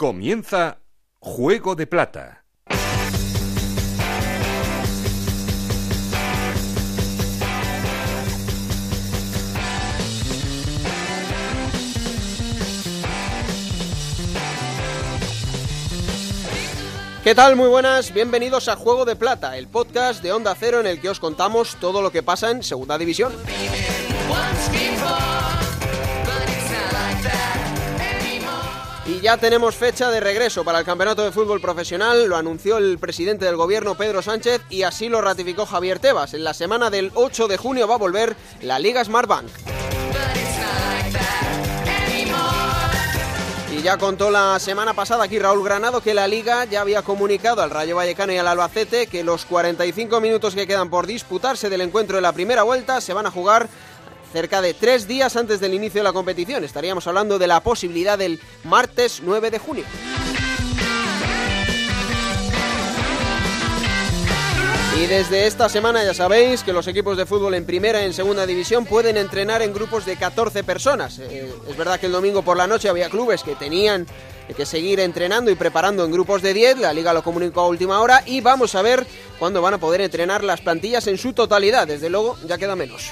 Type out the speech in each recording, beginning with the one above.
Comienza Juego de Plata. ¿Qué tal? Muy buenas, bienvenidos a Juego de Plata, el podcast de Onda Cero en el que os contamos todo lo que pasa en Segunda División. Ya tenemos fecha de regreso para el Campeonato de Fútbol Profesional, lo anunció el presidente del gobierno Pedro Sánchez y así lo ratificó Javier Tebas. En la semana del 8 de junio va a volver la Liga Smartbank. Y ya contó la semana pasada aquí Raúl Granado que la Liga ya había comunicado al Rayo Vallecano y al Albacete que los 45 minutos que quedan por disputarse del encuentro de la primera vuelta se van a jugar cerca de tres días antes del inicio de la competición. Estaríamos hablando de la posibilidad del martes 9 de junio. Y desde esta semana ya sabéis que los equipos de fútbol en primera y en segunda división pueden entrenar en grupos de 14 personas. Eh, es verdad que el domingo por la noche había clubes que tenían que seguir entrenando y preparando en grupos de 10. La liga lo comunicó a última hora y vamos a ver cuándo van a poder entrenar las plantillas en su totalidad. Desde luego ya queda menos.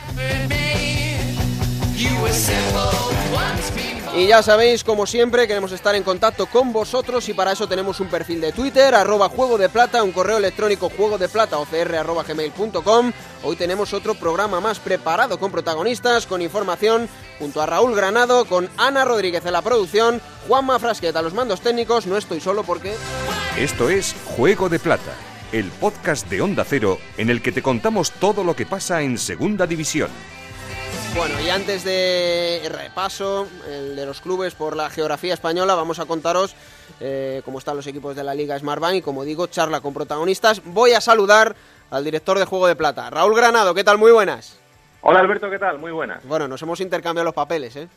Y ya sabéis, como siempre, queremos estar en contacto con vosotros y para eso tenemos un perfil de Twitter, arroba juego de plata, un correo electrónico juego de plata gmail.com. Hoy tenemos otro programa más preparado con protagonistas, con información, junto a Raúl Granado, con Ana Rodríguez en la producción, Juanma Frasqueta los mandos técnicos, no estoy solo porque... Esto es Juego de Plata, el podcast de Onda Cero en el que te contamos todo lo que pasa en Segunda División. Bueno, y antes de repaso el de los clubes por la geografía española, vamos a contaros eh, cómo están los equipos de la Liga Smartbank y como digo, charla con protagonistas. Voy a saludar al director de Juego de Plata, Raúl Granado. ¿Qué tal? Muy buenas. Hola Alberto, ¿qué tal? Muy buenas. Bueno, nos hemos intercambiado los papeles, ¿eh?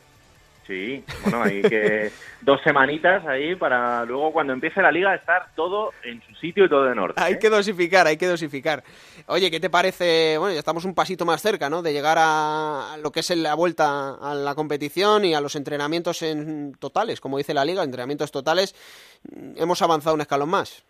Sí, bueno, hay que dos semanitas ahí para luego cuando empiece la liga estar todo en su sitio y todo en orden. Hay ¿eh? que dosificar, hay que dosificar. Oye, ¿qué te parece? Bueno, ya estamos un pasito más cerca, ¿no? De llegar a lo que es la vuelta a la competición y a los entrenamientos en totales, como dice la liga, entrenamientos totales. Hemos avanzado un escalón más.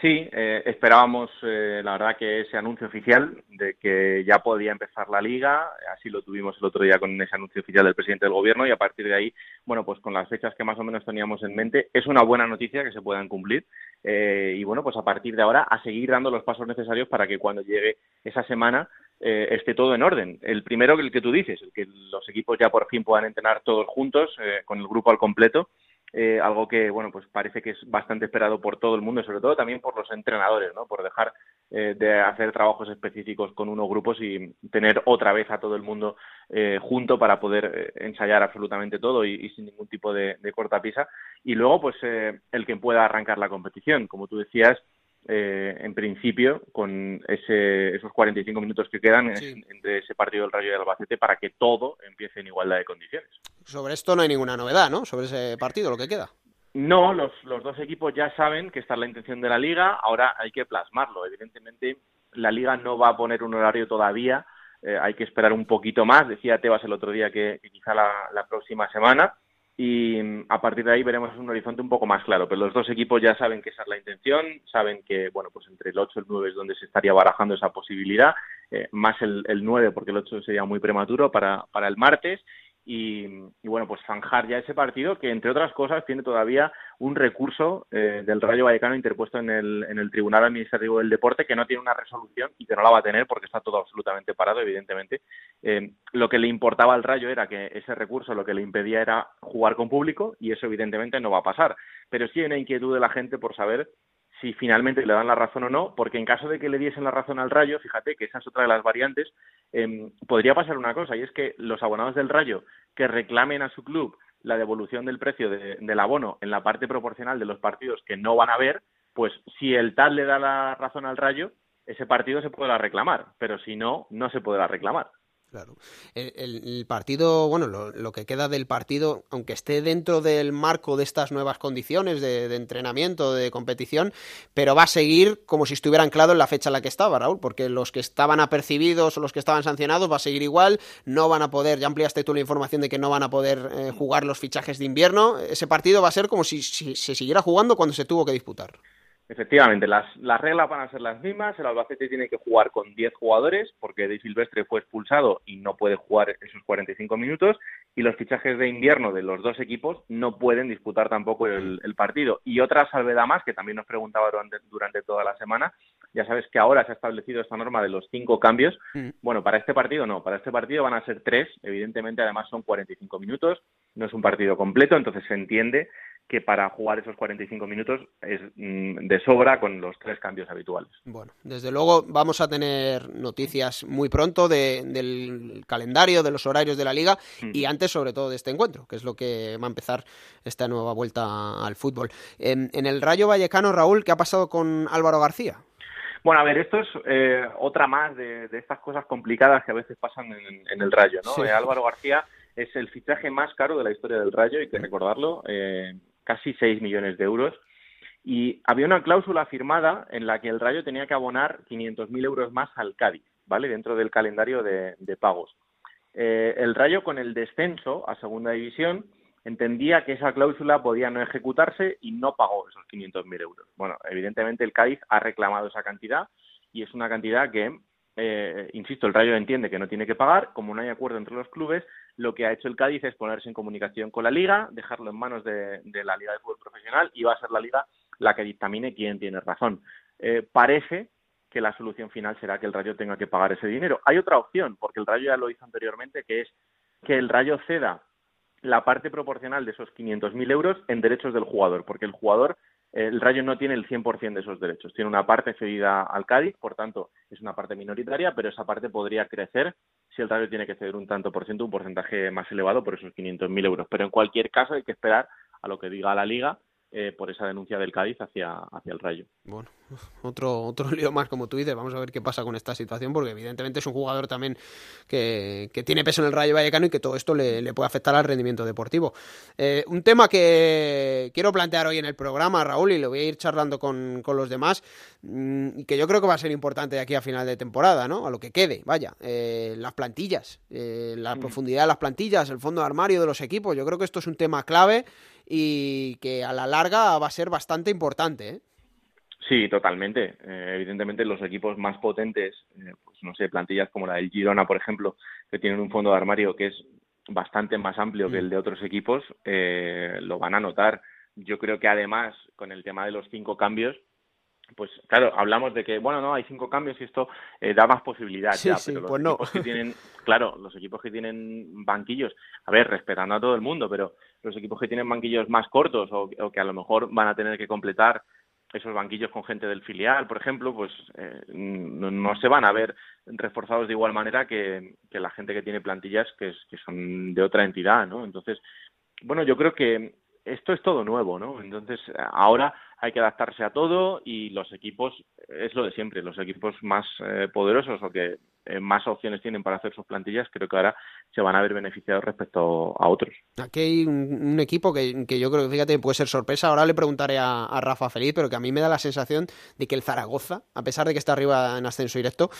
Sí, eh, esperábamos, eh, la verdad, que ese anuncio oficial de que ya podía empezar la liga, así lo tuvimos el otro día con ese anuncio oficial del presidente del gobierno y a partir de ahí, bueno, pues con las fechas que más o menos teníamos en mente, es una buena noticia que se puedan cumplir eh, y bueno, pues a partir de ahora a seguir dando los pasos necesarios para que cuando llegue esa semana eh, esté todo en orden. El primero, el que tú dices, el que los equipos ya por fin puedan entrenar todos juntos, eh, con el grupo al completo, eh, algo que bueno pues parece que es bastante esperado por todo el mundo sobre todo también por los entrenadores no por dejar eh, de hacer trabajos específicos con unos grupos y tener otra vez a todo el mundo eh, junto para poder eh, ensayar absolutamente todo y, y, sin ningún tipo de, de cortapisa. Y luego pues eh, el que pueda arrancar la competición. Como tú decías eh, en principio, con ese, esos 45 minutos que quedan Sí. entre ese partido del Rayo y Albacete para que todo empiece en igualdad de condiciones. Sobre esto no hay ninguna novedad, ¿no? Sobre ese partido, lo que queda. No, los, los dos equipos ya saben que esta es la intención de la liga, ahora hay que plasmarlo. Evidentemente, la liga no va a poner un horario todavía, eh, hay que esperar un poquito más. Decía Tebas el otro día que, que quizá la, la próxima semana y mm, a partir de ahí veremos un horizonte un poco más claro. Pero los dos equipos ya saben que esa es la intención, saben que, bueno, pues entre el 8 y el 9 es donde se estaría barajando esa posibilidad, eh, más el, el 9 porque el 8 sería muy prematuro para, para el martes. Y, y, bueno, pues zanjar ya ese partido que, entre otras cosas, tiene todavía un recurso eh, del Rayo Vallecano interpuesto en el, en el Tribunal Administrativo del Deporte que no tiene una resolución y que no la va a tener porque está todo absolutamente parado, evidentemente. Eh, lo que le importaba al Rayo era que ese recurso lo que le impedía era jugar con público y eso, evidentemente, no va a pasar. Pero sí hay una inquietud de la gente por saber si finalmente le dan la razón o no, porque en caso de que le diesen la razón al Rayo, fíjate que esa es otra de las variantes, eh, podría pasar una cosa, y es que los abonados del Rayo que reclamen a su club la devolución del precio de, del abono en la parte proporcional de los partidos que no van a ver, pues si el tal le da la razón al Rayo, ese partido se podrá reclamar, pero si no, no se podrá reclamar. Claro. El, partido, bueno, lo, que queda del partido, aunque esté dentro del marco de estas nuevas condiciones de, entrenamiento, de competición, pero va a seguir como si estuviera anclado en la fecha en la que estaba, Raúl, porque los que estaban apercibidos o los que estaban sancionados va a seguir igual, no van a poder, ya ampliaste tú la información de que no van a poder eh, jugar los fichajes de invierno, ese partido va a ser como si se siguiera jugando cuando se tuvo que disputar. Efectivamente, las, las reglas van a ser las mismas. El Albacete tiene que jugar con 10 jugadores porque De Silvestre fue expulsado y no puede jugar esos 45 minutos. Y los fichajes de invierno de los dos equipos no pueden disputar tampoco el, partido. Y otra salvedad más, que también nos preguntaba durante, durante, toda la semana, ya sabes que ahora se ha establecido esta norma de los cinco cambios. Mm. Bueno, para este partido no, para este partido van a ser tres. Evidentemente, además son 45 minutos. No es un partido completo, entonces se entiende que para jugar esos 45 minutos es mm, de sobra con los tres cambios habituales. Bueno, desde luego vamos a tener noticias muy pronto del calendario, de los horarios de la liga mm. y antes sobre todo de este encuentro, que es lo que va a empezar esta nueva vuelta al fútbol. En, el Rayo Vallecano, Raúl, ¿qué ha pasado con Álvaro García? Bueno, a ver, esto es eh, otra más de, estas cosas complicadas que a veces pasan en, el Rayo, ¿no? Eh, Álvaro García es el fichaje más caro de la historia del Rayo, hay que recordarlo. Eh, casi 6 millones de euros. Y había una cláusula firmada en la que el Rayo tenía que abonar 500.000 euros más al Cádiz, ¿vale? Dentro del calendario de, pagos. Eh, el Rayo, con el descenso a Segunda División, entendía que esa cláusula podía no ejecutarse y no pagó esos 500.000 euros. Bueno, evidentemente el Cádiz ha reclamado esa cantidad y es una cantidad que, eh, insisto, el Rayo entiende que no tiene que pagar. Como no hay acuerdo entre los clubes, lo que ha hecho el Cádiz es ponerse en comunicación con la Liga, dejarlo en manos de, la Liga de Fútbol Profesional y va a ser la Liga la que dictamine quién tiene razón. Eh, parece que la solución final será que el Rayo tenga que pagar ese dinero. Hay otra opción, porque el Rayo ya lo hizo anteriormente, que es que el Rayo ceda la parte proporcional de esos 500.000 euros en derechos del jugador, porque el jugador, el Rayo no tiene el 100% de esos derechos, tiene una parte cedida al Cádiz, por tanto es una parte minoritaria, pero esa parte podría crecer si el Rayo tiene que ceder un tanto por ciento, un porcentaje más elevado por esos 500.000 euros. Pero en cualquier caso hay que esperar a lo que diga la Liga eh, por esa denuncia del Cádiz hacia, hacia el Rayo. Bueno, otro, otro lío más, como tú dices. Vamos a ver qué pasa con esta situación, porque evidentemente es un jugador también que, tiene peso en el Rayo Vallecano y que todo esto le, puede afectar al rendimiento deportivo. Eh, un tema que quiero plantear hoy en el programa, Raúl, y lo voy a ir charlando con, los demás, mm, y que yo creo que va a ser importante de aquí a final de temporada, ¿no? A lo que quede, vaya. Eh, las plantillas, la mm. profundidad de las plantillas, el fondo de armario de los equipos. Yo creo que esto es un tema clave y que a la larga va a ser bastante importante. ¿eh? Sí, totalmente. Eh, evidentemente los equipos más potentes, eh, pues no sé, plantillas como la del Girona, por ejemplo, que tienen un fondo de armario que es bastante más amplio que mm. el de otros equipos, lo van a notar. Yo creo que además, con el tema de los cinco cambios, pues claro, hablamos de que, bueno, no, hay cinco cambios y esto eh, da más posibilidad ya, pero los pues equipos que tienen, claro, los equipos que tienen banquillos, a ver, respetando a todo el mundo, pero los equipos que tienen banquillos más cortos o, que a lo mejor van a tener que completar esos banquillos con gente del filial, por ejemplo, pues eh, no, se van a ver reforzados de igual manera que, que la gente que tiene plantillas que, que son de otra entidad, ¿no? Entonces, bueno, yo creo que esto es todo nuevo, ¿no? Entonces, ahora hay que adaptarse a todo y los equipos, es lo de siempre, los equipos más eh, poderosos o que eh, más opciones tienen para hacer sus plantillas, creo que ahora se van a ver beneficiados respecto a otros. Aquí hay un, equipo que, yo creo que, fíjate, puede ser sorpresa. Ahora le preguntaré a, Rafa Feliz, pero que a mí me da la sensación de que el Zaragoza, a pesar de que está arriba en ascenso directo,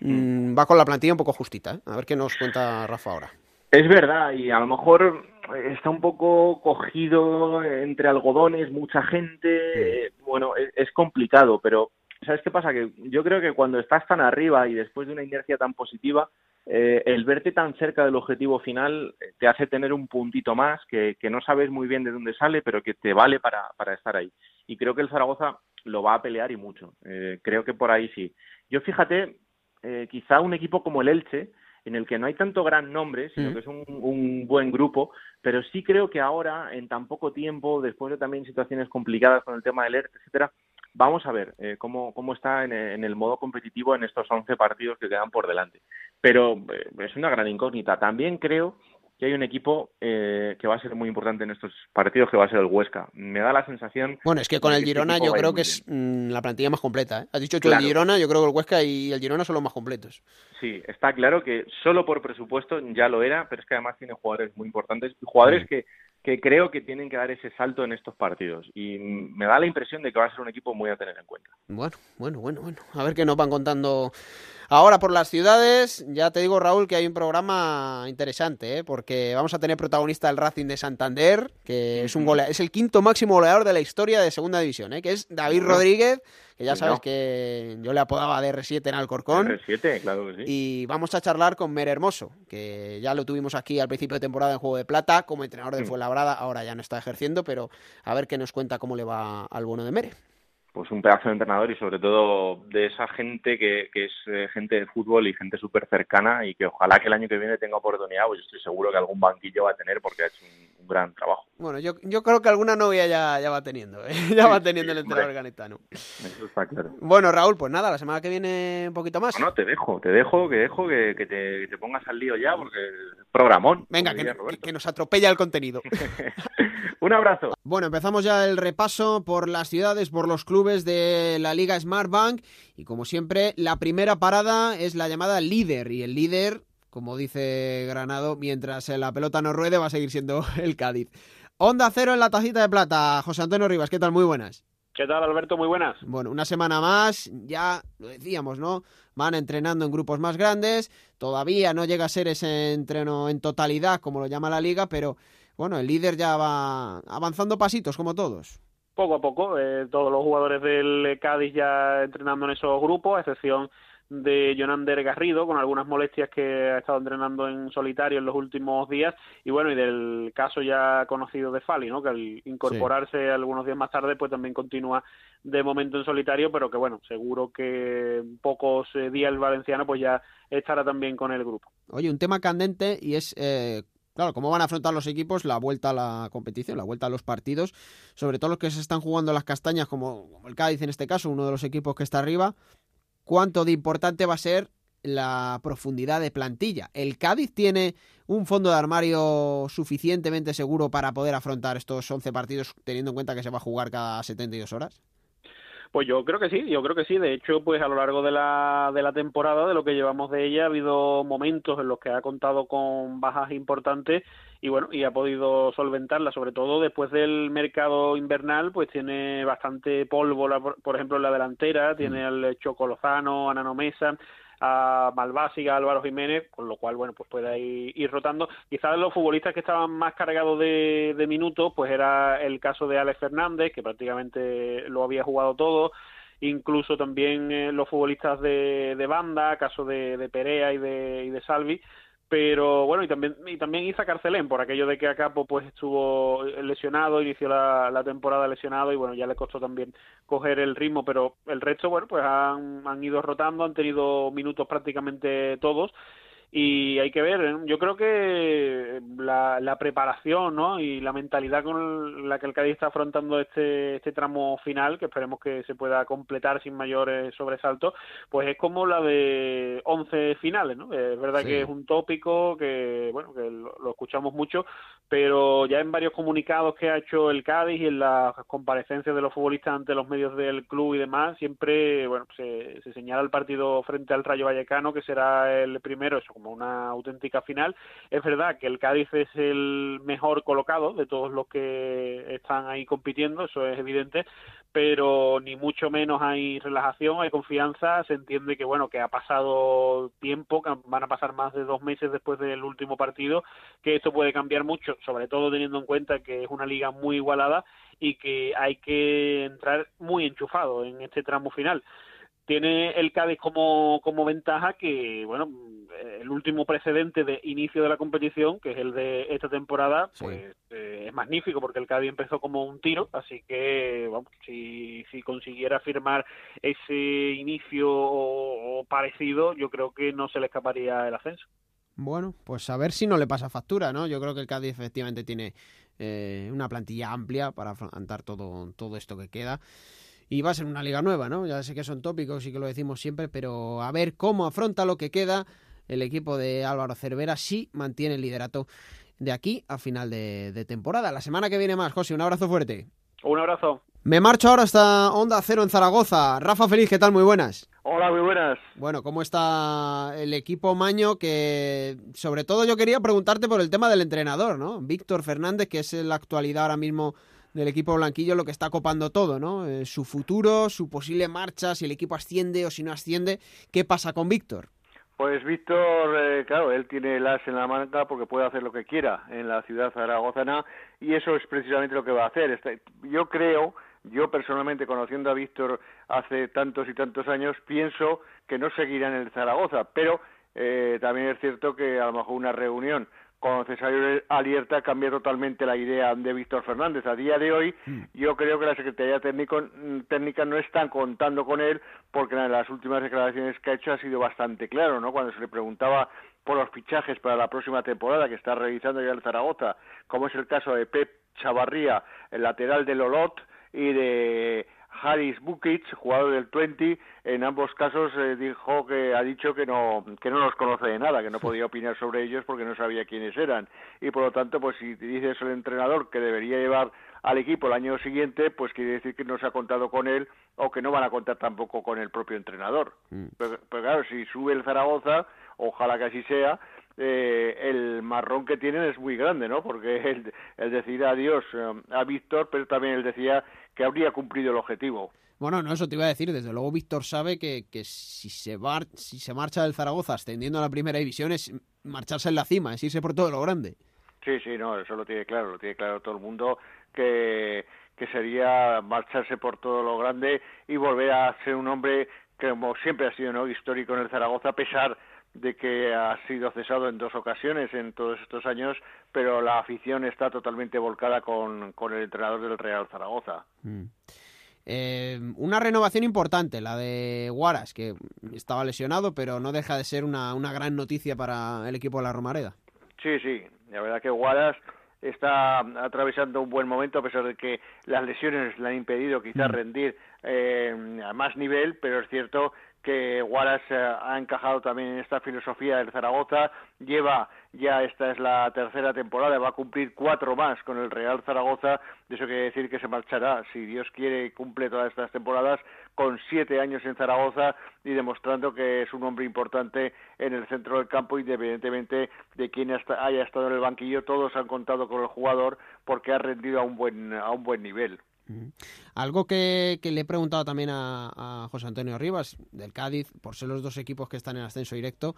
mm, va con la plantilla un poco justita. ¿eh? A ver qué nos cuenta Rafa ahora. Es verdad, y a lo mejor está un poco cogido entre algodones, mucha gente, bueno, es, complicado, pero ¿sabes qué pasa? Que yo creo que cuando estás tan arriba y después de una inercia tan positiva, eh, el verte tan cerca del objetivo final te hace tener un puntito más que, no sabes muy bien de dónde sale, pero que te vale para, para estar ahí. Y creo que el Zaragoza lo va a pelear y mucho. Eh, creo que por ahí sí. Yo fíjate, eh, quizá un equipo como el Elche, en el que no hay tanto gran nombre, sino que es un, buen grupo, pero sí creo que ahora, en tan poco tiempo, después de también situaciones complicadas con el tema del ERT, etcétera, vamos a ver eh, cómo, cómo está en, el modo competitivo en estos 11 partidos que quedan por delante. Pero eh, es una gran incógnita. También creo que hay un equipo eh, que va a ser muy importante en estos partidos, que va a ser el Huesca. Me da la sensación... Bueno, es que con el este Girona yo creo que es mm, la plantilla más completa. ¿eh? Has dicho tú el Girona, yo creo que el Huesca y el Girona son los más completos. Sí, está claro que solo por presupuesto ya lo era, pero es que además tiene jugadores muy importantes, jugadores que que creo que tienen que dar ese salto en estos partidos. Y me da la impresión de que va a ser un equipo muy a tener en cuenta. Bueno, bueno, bueno, bueno. A ver qué nos van contando ahora por las ciudades. Ya te digo, Raúl, que hay un programa interesante, ¿eh? porque vamos a tener protagonista el Racing de Santander, que es un es el quinto máximo goleador de la historia de Segunda División, ¿eh? que es David Rodríguez que ya sabes que yo le apodaba de R7 en Alcorcón. R7, claro que sí. Y vamos a charlar con Mer Hermoso, que ya lo tuvimos aquí al principio de temporada en Juego de Plata como entrenador del mm. Fuenlabrada, ahora ya no está ejerciendo, pero a ver qué nos cuenta cómo le va al bueno de Mere pues un pedazo de entrenador y sobre todo de esa gente que, que es eh, gente de fútbol y gente súper cercana y que ojalá que el año que viene tenga oportunidad, pues estoy seguro que algún banquillo va a tener porque ha hecho un, gran trabajo. Bueno, yo, yo creo que alguna novia ya, ya va teniendo, ¿eh? ya va teniendo el entrenador ganetano. Eso está claro. Bueno, Raúl, pues nada, la semana que viene un poquito más. No, te dejo, te dejo, que dejo que, que, te, te, pongas al lío ya porque programón. Venga, que, que, nos atropella el contenido. un abrazo. Bueno, empezamos ya el repaso por las ciudades, por los clubes de la Liga Smart Bank y como siempre la primera parada es la llamada líder y el líder, como dice Granado, mientras la pelota no ruede va a seguir siendo el Cádiz. Onda cero en la tacita de plata. José Antonio Rivas, ¿qué tal? Muy buenas. ¿Qué tal, Alberto? Muy buenas. Bueno, una semana más, ya lo decíamos, ¿no? Van entrenando en grupos más grandes, todavía no llega a ser ese entreno en totalidad, como lo llama la liga, pero bueno, el líder ya va avanzando pasitos, como todos poco a poco. Eh, todos los jugadores del Cádiz ya entrenando en esos grupos, a excepción de Jonander Garrido, con algunas molestias que ha estado entrenando en solitario en los últimos días, y bueno, y del caso ya conocido de Fali, ¿no? que al incorporarse algunos días más tarde, pues también continúa de momento en solitario, pero que bueno, seguro que en pocos eh, días el valenciano pues ya estará también con el grupo. Oye, un tema candente y es eh, Claro, ¿cómo van a afrontar los equipos la vuelta a la competición, la vuelta a los partidos? Sobre todo los que se están jugando las castañas, como, el Cádiz en este caso, uno de los equipos que está arriba. ¿Cuánto de importante va a ser la profundidad de plantilla? ¿El Cádiz tiene un fondo de armario suficientemente seguro para poder afrontar estos 11 partidos, teniendo en cuenta que se va a jugar cada 72 horas? Pues yo creo que sí, yo creo que sí. De hecho, pues a lo largo de la, de la temporada, de lo que llevamos de ella, ha habido momentos en los que ha contado con bajas importantes y bueno, y ha podido solventarla, sobre todo después del mercado invernal, pues tiene bastante polvo, por ejemplo, en la delantera, tiene mm. al Choco Anano Mesa, a Álvaro Jiménez, con lo cual, bueno, pues puede ir, rotando. Quizás los futbolistas que estaban más cargados de, minutos, pues era el caso de Alex Fernández, que prácticamente lo había jugado todo, incluso también eh, los futbolistas de, de banda, caso de, de Perea y de, y de Salvi, pero bueno y también y también Isa Carcelén por aquello de que Acapo pues estuvo lesionado inició la, la, temporada lesionado y bueno ya le costó también coger el ritmo pero el resto bueno pues han, han ido rotando han tenido minutos prácticamente todos y hay que ver, ¿eh? yo creo que la, la, preparación ¿no? y la mentalidad con la que el Cádiz está afrontando este, este tramo final, que esperemos que se pueda completar sin mayores sobresaltos, pues es como la de 11 finales, ¿no? Es verdad que es un tópico que, bueno, que lo, escuchamos mucho, pero ya en varios comunicados que ha hecho el Cádiz y en las comparecencias de los futbolistas ante los medios del club y demás, siempre, bueno, se, se señala el partido frente al Rayo Vallecano, que será el primero, eso como una auténtica final. Es verdad que el Cádiz es el mejor colocado de todos los que están ahí compitiendo, eso es evidente, pero ni mucho menos hay relajación, hay confianza, se entiende que bueno, que ha pasado tiempo, que van a pasar más de dos meses después del último partido, que esto puede cambiar mucho, sobre todo teniendo en cuenta que es una liga muy igualada y que hay que entrar muy enchufado en este tramo final tiene el Cádiz como, como ventaja que, bueno, el último precedente de inicio de la competición, que es el de esta temporada, pues eh, es magnífico porque el Cádiz empezó como un tiro, así que, vamos, si, si consiguiera firmar ese inicio o, parecido, yo creo que no se le escaparía el ascenso. Bueno, pues a ver si no le pasa factura, ¿no? Yo creo que el Cádiz efectivamente tiene eh, una plantilla amplia para afrontar todo, todo esto que queda y va a ser una liga nueva, ¿no? Ya sé que son tópicos y que lo decimos siempre, pero a ver cómo afronta lo que queda el equipo de Álvaro Cervera si mantiene el liderato de aquí a final de, temporada. La semana que viene más, José, un abrazo fuerte. Un abrazo. Me marcho ahora hasta Onda Cero en Zaragoza. Rafa Feliz, ¿qué tal? Muy buenas. Hola, muy buenas. Bueno, ¿cómo está el equipo Maño? Que sobre todo yo quería preguntarte por el tema del entrenador, ¿no? Víctor Fernández, que es en la actualidad ahora mismo del equipo blanquillo lo que está copando todo, ¿no? Eh, su futuro, su posible marcha, si el equipo asciende o si no asciende. ¿Qué pasa con Víctor? Pues Víctor, eh, claro, él tiene el as en la manga porque puede hacer lo que quiera en la ciudad zaragozana y eso es precisamente lo que va a hacer. Este, yo creo, yo personalmente conociendo a Víctor hace tantos y tantos años, pienso que no seguirá en el Zaragoza, pero eh, también es cierto que a lo mejor una reunión con Cesario Alierta cambia totalmente la idea de Víctor Fernández. A día de hoy, mm. yo creo que la Secretaría Técnico, mm, Técnica no está contando con él porque en las últimas declaraciones que ha hecho ha sido bastante claro, ¿no? Cuando se le preguntaba por los fichajes para la próxima temporada que está realizando ya el Zaragoza, como es el caso de Pep Chavarría, el lateral del Olot, y de Haris Bukic, jugador del 20, en ambos casos eh, dijo que ha dicho que no que no los conoce de nada, que no podía opinar sobre ellos porque no sabía quiénes eran y por lo tanto, pues si dices el entrenador que debería llevar al equipo el año siguiente, pues quiere decir que no se ha contado con él o que no van a contar tampoco con el propio entrenador. Mm. Pero, claro, si sube el Zaragoza, ojalá que así sea, eh, el marrón que tienen es muy grande, ¿no? Porque él, él decir adiós eh, a Víctor, pero también él decía que habría cumplido el objetivo. Bueno, no, eso te iba a decir. Desde luego, Víctor sabe que, que si, se va, si se marcha del Zaragoza ascendiendo a la primera división es marcharse en la cima, es irse por todo lo grande. Sí, sí, no, eso lo tiene claro, lo tiene claro todo el mundo, que, que sería marcharse por todo lo grande y volver a ser un hombre que, como siempre ha sido ¿no? histórico en el Zaragoza, a pesar de que ha sido cesado en dos ocasiones en todos estos años, pero la afición está totalmente volcada con, con el entrenador del Real Zaragoza. Mm. Eh, una renovación importante, la de Guaras, que estaba lesionado, pero no deja de ser una, una gran noticia para el equipo de la Romareda. Sí, sí, la verdad que Guaras está atravesando un buen momento a pesar de que las lesiones le han impedido quizás mm. rendir eh, a más nivel, pero es cierto que Wallace eh, ha encajado también en esta filosofía del Zaragoza, lleva ya esta es la tercera temporada, va a cumplir cuatro más con el Real Zaragoza, de eso quiere decir que se marchará, si Dios quiere, cumple todas estas temporadas, con siete años en Zaragoza y demostrando que es un hombre importante en el centro del campo, independientemente de quién haya estado en el banquillo, todos han contado con el jugador porque ha rendido a un buen, a un buen nivel. Algo que, le he preguntado también a, José Antonio Rivas del Cádiz, por ser los dos equipos que están en ascenso directo,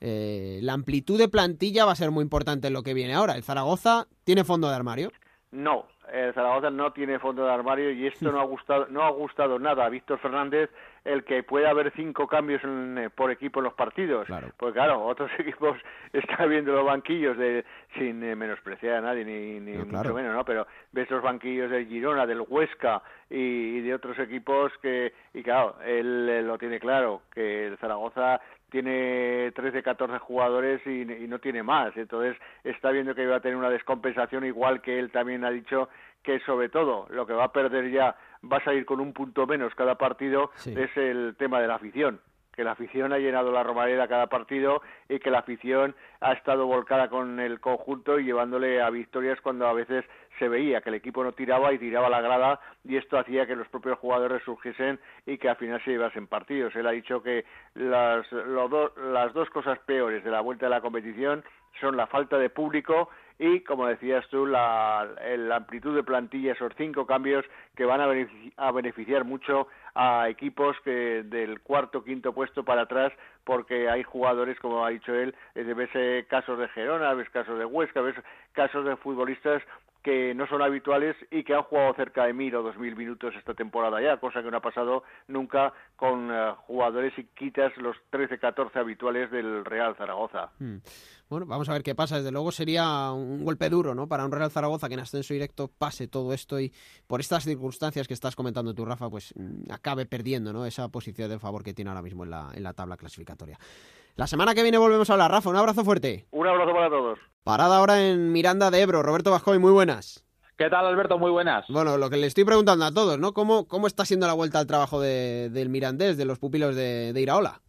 eh, la amplitud de plantilla va a ser muy importante en lo que viene ahora. ¿El Zaragoza tiene fondo de armario? No, el Zaragoza no tiene fondo de armario y esto no ha gustado, no ha gustado nada a Víctor Fernández el que pueda haber cinco cambios eh, por equipo en los partidos. Claro. Pues claro, otros equipos están viendo los banquillos de, sin eh, menospreciar a nadie, ni, ni mucho menos, ¿no? Pero ves los banquillos del Girona, del Huesca y, de otros equipos que, y claro, él, lo tiene claro, que el Zaragoza tiene 13, 14 jugadores y, y, no tiene más. Entonces está viendo que va a tener una descompensación, igual que él también ha dicho que sobre todo lo que va a perder ya va a salir con un punto menos cada partido es el tema de la afición que la afición ha llenado la Romareda cada partido y que la afición ha estado volcada con el conjunto y llevándole a victorias cuando a veces se veía que el equipo no tiraba y tiraba la grada y esto hacía que los propios jugadores resurgiesen y que al final se llevasen partidos. Él ha dicho que las, las dos cosas peores de la vuelta de la competición son la falta de público y, como decías tú, la, amplitud de plantilla, esos cinco cambios que van a beneficiar, mucho a equipos que del cuarto quinto puesto para atrás porque hay jugadores como ha dicho él ves casos de Gerona ves casos de Huesca ves casos de futbolistas que no son habituales y que han jugado cerca de mil o dos mil minutos esta temporada ya, cosa que no ha pasado nunca con eh, jugadores y quitas los 13-14 habituales del Real Zaragoza. Hmm. Bueno, vamos a ver qué pasa. Desde luego sería un golpe duro, ¿no? Para un Real Zaragoza que en ascenso directo pase todo esto y por estas circunstancias que estás comentando tú, Rafa, pues mm, acabe perdiendo, ¿no? Esa posición de favor que tiene ahora mismo en la, en la tabla clasificatoria. La semana que viene volvemos a hablar. Rafa, un abrazo fuerte. Un abrazo para todos. Parada ahora en Miranda de Ebro. Roberto Vascoy, muy buenas. ¿Qué tal, Alberto? Muy buenas. Bueno, lo que le estoy preguntando a todos, ¿no? ¿Cómo, cómo está siendo la vuelta al trabajo del Mirandés, de los pupilos de, de Iraola?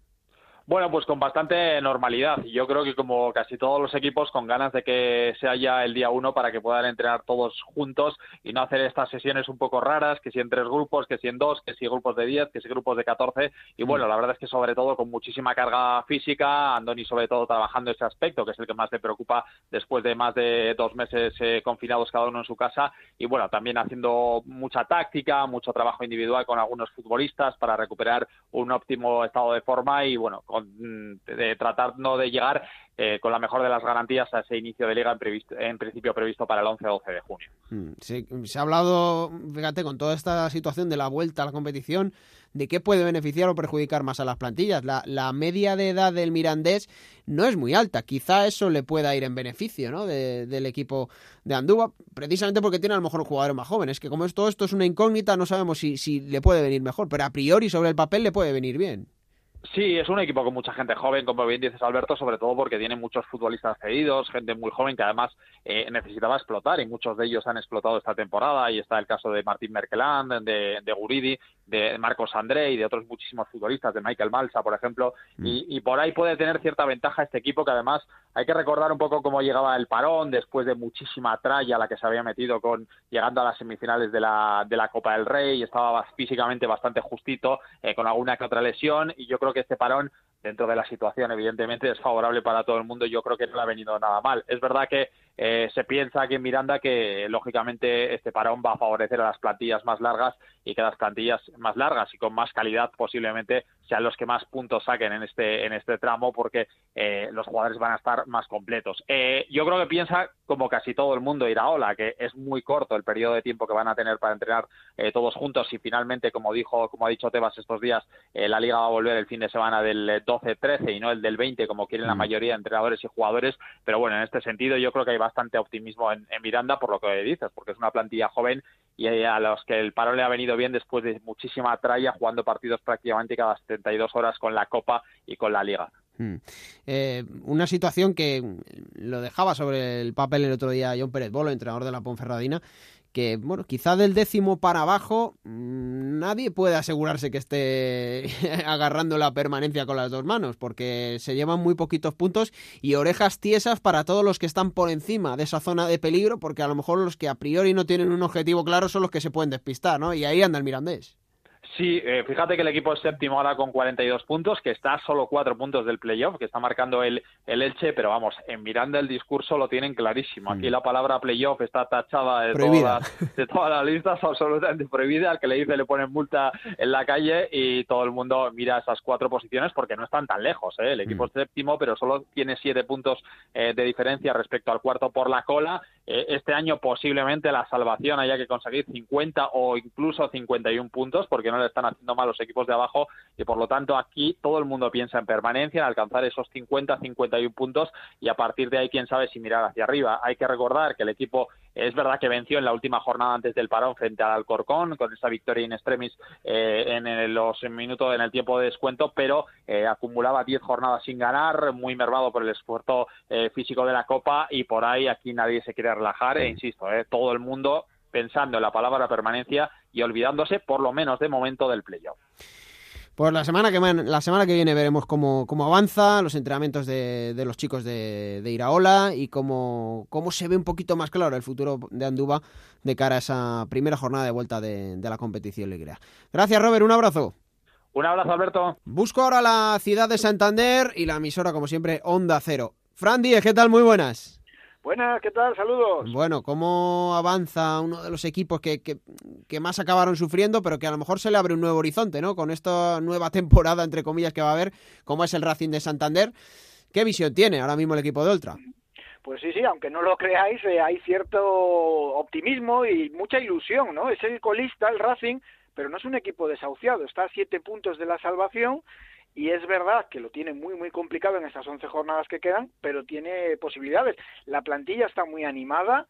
Bueno, pues con bastante normalidad. Yo creo que como casi todos los equipos, con ganas de que sea ya el día uno para que puedan entrenar todos juntos y no hacer estas sesiones un poco raras, que si en tres grupos, que si en dos, que si grupos de diez, que si grupos de catorce. Y bueno, mm. la verdad es que sobre todo con muchísima carga física, Andoni sobre todo trabajando ese aspecto, que es el que más le preocupa después de más de dos meses eh, confinados cada uno en su casa. Y bueno, también haciendo mucha táctica, mucho trabajo individual con algunos futbolistas para recuperar un óptimo estado de forma y bueno, Mm, de tratar no de llegar eh, con la mejor de las garantías a ese inicio de liga en, principio previsto para el 11-12 de junio. Mm, se ha hablado, fíjate, con toda esta situación de la vuelta a la competición, de qué puede beneficiar o perjudicar más a las plantillas. La, la media de edad del Mirandés no es muy alta, quizá eso le pueda ir en beneficio ¿no? del equipo de Andúa, precisamente porque tiene a lo mejor un jugador más joven. Es que como es, todo esto es una incógnita, no sabemos si, si le puede venir mejor, pero a priori sobre el papel le puede venir bien. Sí, es un equipo con mucha gente joven, como bien dices Alberto, sobre todo porque tiene muchos futbolistas cedidos, gente muy joven que además eh, necesitaba explotar y muchos de ellos han explotado esta temporada. Y está el caso de Martín Merkeland, de, de Guridi, de Marcos André y de otros muchísimos futbolistas, de Michael Malsa, por ejemplo. Mm. Y, y, por ahí puede tener cierta ventaja este equipo que además hay que recordar un poco cómo llegaba el parón después de muchísima tralla a la que se había metido con llegando a las semifinales de la, de la Copa del Rey. y Estaba físicamente bastante justito, eh, con alguna que otra lesión. Y yo creo que este parón dentro de la situación, evidentemente, es favorable para todo el mundo. Yo creo que no le ha venido nada mal. Es verdad que eh, se piensa aquí en Miranda que, lógicamente, este parón va a favorecer a las plantillas más largas y que las plantillas más largas y con más calidad posiblemente sean los que más puntos saquen en este, en este tramo porque eh, los jugadores van a estar más completos. Eh, yo creo que piensa, como casi todo el mundo, Iraola, que es muy corto el periodo de tiempo que van a tener para entrenar todos juntos y finalmente, como dijo, como ha dicho Tebas estos días, la liga va a volver el fin de semana del 12-13 y no el del 20 como quieren la mm. mayoría de entrenadores y jugadores, pero bueno, en este sentido yo creo que hay bastante optimismo en, Miranda por lo que dices, porque es una plantilla joven y a los que el parón le ha venido bien después de muchísima tralla jugando partidos prácticamente cada 72 horas con la Copa y con la Liga. Mm. Eh, una situación que lo dejaba sobre el papel el otro día John Pérez Bolo, entrenador de la Ponferradina, que, bueno, quizá del décimo para abajo mm, nadie puede asegurarse que esté agarrando la permanencia con las dos manos, porque se llevan muy poquitos puntos y orejas tiesas para todos los que están por encima de esa zona de peligro, porque a lo mejor los que a priori no tienen un objetivo claro son los que se pueden despistar, ¿no? Y ahí anda el Mirandés. Sí, eh, fíjate que el equipo es séptimo ahora con 42 puntos, que está a solo cuatro puntos del playoff, que está marcando el, el Elche, pero vamos, en Miranda el discurso lo tienen clarísimo. Aquí mm. la palabra playoff está tachada de todas, de todas las listas, absolutamente prohibida. Al que le dice le ponen multa en la calle y todo el mundo mira esas cuatro posiciones porque no están tan lejos. ¿eh? El equipo mm. es séptimo, pero solo tiene siete puntos eh, de diferencia respecto al cuarto por la cola. este año posiblemente la salvación haya que conseguir 50 o incluso 51 puntos porque no le están haciendo mal los equipos de abajo y por lo tanto aquí todo el mundo piensa en permanencia, en alcanzar esos 50, 51 puntos y a partir de ahí quién sabe si mirar hacia arriba. Hay que recordar que el equipo es verdad que venció en la última jornada antes del parón frente al Alcorcón con esa victoria in extremis eh, en los minutos en el tiempo de descuento, pero eh, acumulaba 10 jornadas sin ganar, muy mermado por el esfuerzo eh, físico de la Copa y por ahí aquí nadie se quiere relajar e insisto, todo el mundo pensando en la palabra permanencia y olvidándose por lo menos de momento del playoff. Pues la semana que, la semana que viene veremos cómo, cómo avanza los entrenamientos de, de los chicos de, de, Iraola y cómo, cómo se ve un poquito más claro el futuro de Anduba de cara a esa primera jornada de vuelta de, de la competición ligera. Gracias, Robert. Un abrazo. Un abrazo, Alberto. Busco ahora la ciudad de Santander y la emisora, como siempre, Onda Cero. Fran Díez, ¿qué tal? Muy buenas. Buenas, ¿qué tal? Saludos. Bueno, ¿cómo avanza uno de los equipos que, que, más acabaron sufriendo, pero que a lo mejor se le abre un nuevo horizonte, ¿no? Con esta nueva temporada, entre comillas, que va a haber, como es el Racing de Santander. ¿Qué visión tiene ahora mismo el equipo de Ultra? Pues sí, sí, aunque no lo creáis, eh, hay cierto optimismo y mucha ilusión, ¿no? Es el colista, el Racing, pero no es un equipo desahuciado, está a siete puntos de la salvación y es verdad que lo tiene muy muy complicado en estas 11 jornadas que quedan, pero tiene posibilidades. La plantilla está muy animada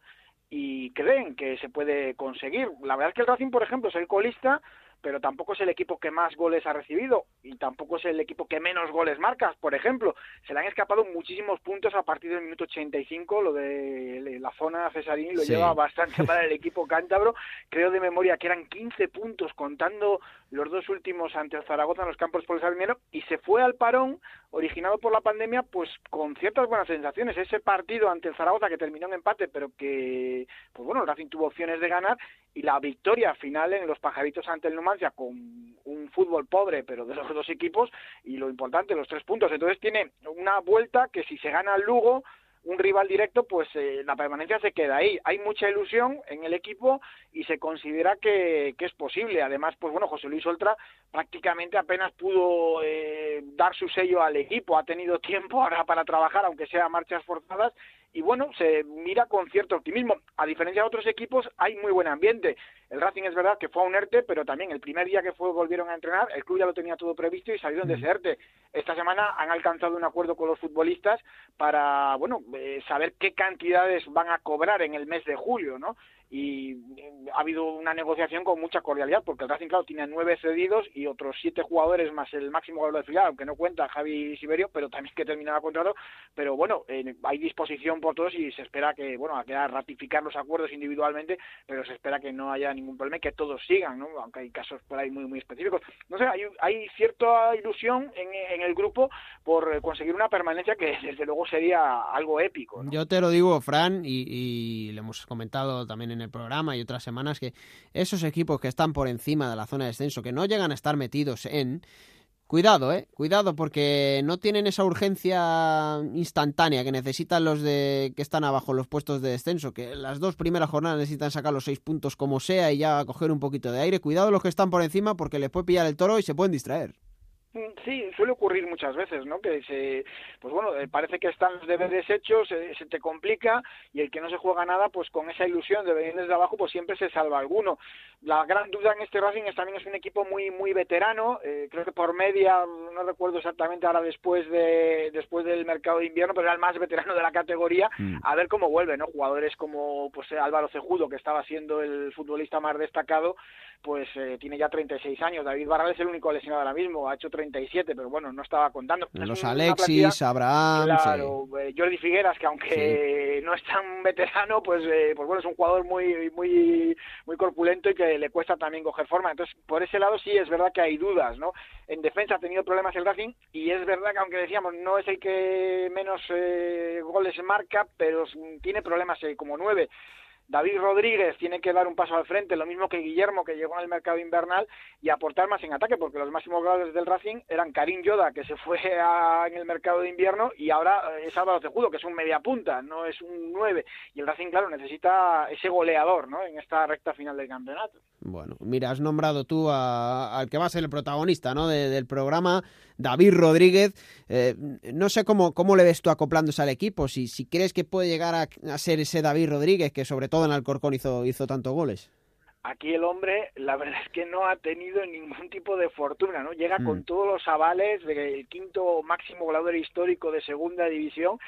y creen que se puede conseguir. La verdad es que el Racing, por ejemplo, es el colista, pero tampoco es el equipo que más goles ha recibido y tampoco es el equipo que menos goles marca. Por ejemplo, se le han escapado muchísimos puntos a partir del minuto 85, lo de la zona Cesarini lo lleva bastante mal el equipo cántabro. Creo de memoria que eran 15 puntos contando los dos últimos ante el Zaragoza en los campos por el Sardinero y se fue al parón originado por la pandemia, pues con ciertas buenas sensaciones. Ese partido ante el Zaragoza que terminó en empate, pero que, pues bueno, el Racing tuvo opciones de ganar y la victoria final en los pajaritos ante el Numancia con un fútbol pobre, pero de los dos equipos y lo importante, los tres puntos. Entonces tiene una vuelta que si se gana el Lugo, un rival directo, pues eh, la permanencia se queda ahí. Hay mucha ilusión en el equipo y se considera que, que es posible. Además, pues bueno, José Luis Oltra prácticamente apenas pudo eh, dar su sello al equipo, ha tenido tiempo ahora para trabajar, aunque sea marchas forzadas, y bueno, se mira con cierto optimismo. A diferencia de otros equipos, hay muy buen ambiente. El Racing es verdad que fue a un ERTE, pero también el primer día que fue volvieron a entrenar, el club ya lo tenía todo previsto y salieron de ese ERTE. Esta semana han alcanzado un acuerdo con los futbolistas para, bueno, eh, saber qué cantidades van a cobrar en el mes de julio, ¿no? Y eh, ha habido una negociación con mucha cordialidad porque el Racing claro tiene nueve cedidos y otros siete jugadores más el máximo valor de filial aunque no cuenta Javi Siberio pero también que terminaba contrato. Pero bueno eh, hay disposición por todos y se espera que bueno a quedar ratificar los acuerdos individualmente pero se espera que no haya ningún problema y que todos sigan ¿no? aunque hay casos por ahí muy muy específicos. No sé hay, cierta ilusión en, en el grupo por conseguir una permanencia que desde luego sería algo épico yo te lo digo Fran y, y le hemos comentado también en en el programa y otras semanas que esos equipos que están por encima de la zona de descenso, que no llegan a estar metidos en... Cuidado, eh, cuidado, porque no tienen esa urgencia instantánea que necesitan los de que están abajo los puestos de descenso, que las dos primeras jornadas necesitan sacar los seis puntos como sea y ya coger un poquito de aire. Cuidado los que están por encima porque les puede pillar el toro y se pueden distraer. Mm, sí, suele ocurrir muchas veces, ¿no? Que se, pues bueno, eh, parece que están los deberes hechos, se, te complica y el que no se juega nada, pues con esa ilusión de venir desde abajo, pues siempre se salva alguno. La gran duda en este Racing es también es un equipo muy muy veterano, eh, creo que por media, no recuerdo exactamente ahora después de después del mercado de invierno, pero era el más veterano de la categoría. Mm. A ver cómo vuelve, ¿no? Jugadores como pues Álvaro Cejudo, que estaba siendo el futbolista más destacado, pues eh, tiene ya 36 años. David Barral es el único lesionado ahora mismo, ha hecho 37, pero bueno, no estaba contando. Los Alexis, Abraham. Claro, eh, Jordi Figueras, que aunque no es tan veterano, pues, eh, pues bueno, es un jugador muy, muy, muy corpulento y que le cuesta también coger forma. Entonces, por ese lado sí es verdad que hay dudas, ¿no? En defensa ha tenido problemas el Racing y es verdad que aunque decíamos no es el que menos goles marca, pero tiene problemas como nueve. David Rodríguez tiene que dar un paso al frente, lo mismo que Guillermo, que llegó en el mercado invernal, y aportar más en ataque, porque los máximos goles del Racing eran Karim Yoda, que se fue en el mercado de invierno, y ahora es Álvaro Cejudo, que es un media punta, no es un 9. Y el Racing, claro, necesita ese goleador ¿no? en esta recta final del campeonato. Bueno, mira, has nombrado tú al que va a ser el protagonista ¿no? del programa, David Rodríguez. Eh, no sé cómo, cómo le ves tú acoplándose al equipo, si, si crees que puede llegar a, a ser ese David Rodríguez, que sobre todo en Alcorcón hizo, hizo tantos goles. Aquí el hombre, la verdad es que no ha tenido ningún tipo de fortuna, ¿no? Llega con mm. todos los avales del quinto máximo goleador histórico de segunda división,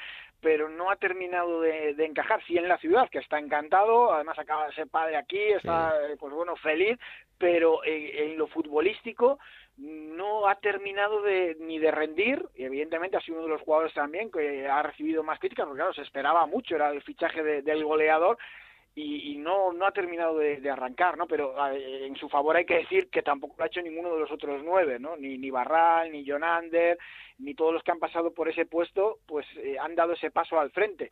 pero no ha terminado de, encajar. Sí en la ciudad, que está encantado, además acaba de ser padre aquí, está, pues bueno, feliz, pero en, lo futbolístico no ha terminado de, ni de rendir, y evidentemente ha sido uno de los jugadores también que ha recibido más críticas, porque claro, se esperaba mucho, era el fichaje del goleador, y, no, no ha terminado de, arrancar, ¿no? Pero en su favor hay que decir que tampoco lo ha hecho ninguno de los otros nueve, ¿no? Ni, ni Barral, ni Jonander, ni todos los que han pasado por ese puesto, pues eh, han dado ese paso al frente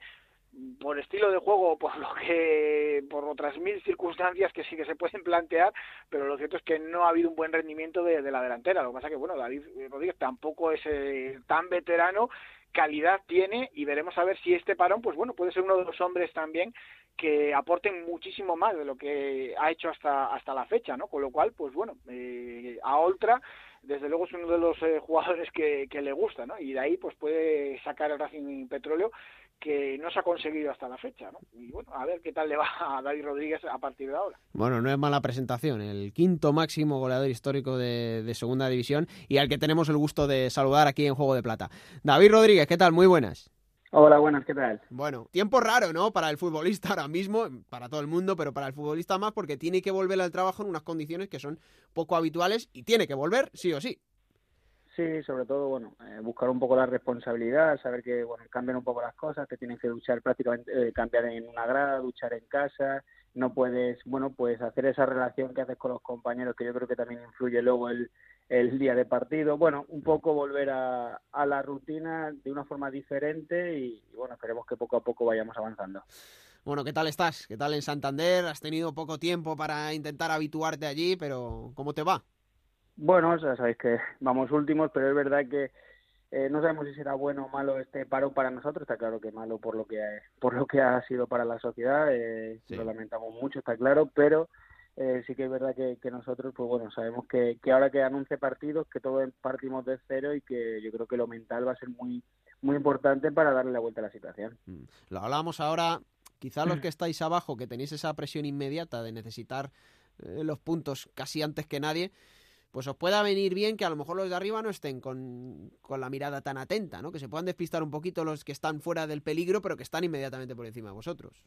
por estilo de juego, por lo que, por otras mil circunstancias que sí que se pueden plantear, pero lo cierto es que no ha habido un buen rendimiento de, la delantera. Lo que pasa que, bueno, David Rodríguez tampoco es eh, tan veterano, calidad tiene y veremos a ver si este parón, pues bueno, puede ser uno de los hombres también que aporten muchísimo más de lo que ha hecho hasta hasta la fecha, ¿no? Con lo cual, pues bueno, eh, a Oltra desde luego es uno de los eh, jugadores que, le gusta, ¿no? Y de ahí pues puede sacar el Racing Petróleo que no se ha conseguido hasta la fecha, ¿no? Y bueno, a ver qué tal le va a David Rodríguez a partir de ahora. Bueno, no es mala presentación, el quinto máximo goleador histórico de, de Segunda División y al que tenemos el gusto de saludar aquí en Juego de Plata. David Rodríguez, ¿qué tal? Muy buenas. Hola, buenas, ¿qué tal? Bueno, tiempo raro, ¿no? Para el futbolista ahora mismo, para todo el mundo, pero para el futbolista más porque tiene que volver al trabajo en unas condiciones que son poco habituales y tiene que volver sí o sí. Sí, sobre todo, bueno, eh, buscar un poco la responsabilidad, saber que, bueno, cambian un poco las cosas, que tienen que luchar prácticamente, eh, cambiar en una grada, luchar en casa, no puedes, bueno, pues hacer esa relación que haces con los compañeros, que yo creo que también influye luego el, el día de partido. Bueno, un poco volver a, a la rutina de una forma diferente y, bueno, esperemos que poco a poco vayamos avanzando. Bueno, ¿qué tal estás? ¿Qué tal en Santander? Has tenido poco tiempo para intentar habituarte allí, pero ¿cómo te va? Bueno, ya sabéis que vamos últimos, pero es verdad que eh, no sabemos si será bueno o malo este paro para nosotros. Está claro que malo por lo que ha, por lo que ha sido para la sociedad. Eh, Lo lamentamos mucho, está claro, pero eh, sí que es verdad que, nosotros, pues bueno, sabemos que, que ahora que anuncie partidos, que todos partimos de cero y que yo creo que lo mental va a ser muy muy importante para darle la vuelta a la situación. Mm. Lo hablamos ahora, quizá los que estáis abajo, que tenéis esa presión inmediata de necesitar eh, los puntos casi antes que nadie, pues os pueda venir bien que a lo mejor los de arriba no estén con, con, la mirada tan atenta, ¿no? Que se puedan despistar un poquito los que están fuera del peligro, pero que están inmediatamente por encima de vosotros.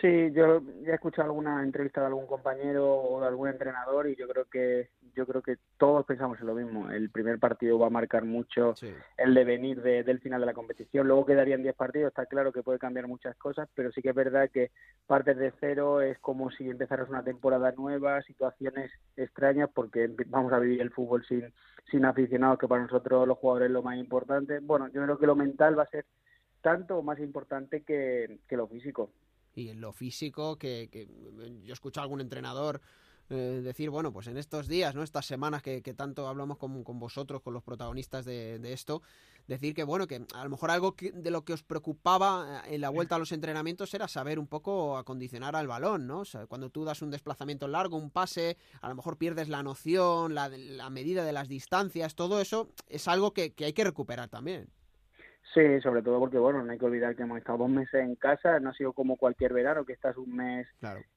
Sí, yo he escuchado alguna entrevista de algún compañero o de algún entrenador y yo creo que yo creo que todos pensamos en lo mismo. El primer partido va a marcar mucho el devenir del final de la competición. Luego quedarían 10 partidos. Está claro que puede cambiar muchas cosas, pero sí que es verdad que partes de cero es como si empezaras una temporada nueva, situaciones extrañas, porque vamos a vivir el fútbol sin sin aficionados, que para nosotros los jugadores es lo más importante. Bueno, yo creo que lo mental va a ser tanto o más importante que, que lo físico y en lo físico, que, que yo escucho a algún entrenador eh, decir, bueno, pues en estos días, ¿no? Estas semanas que, tanto hablamos con, con, vosotros, con los protagonistas de, esto, decir que, bueno, que a lo mejor algo de lo que os preocupaba eh, en la vuelta a los entrenamientos era saber un poco acondicionar al balón, ¿no? O sea, cuando tú das un desplazamiento largo, un pase, a lo mejor pierdes la noción, la, la medida de las distancias, todo eso es algo que, que hay que recuperar también. Sí, sobre todo porque, bueno, no hay que olvidar que hemos estado dos meses en casa, no ha sido como cualquier verano, que estás un mes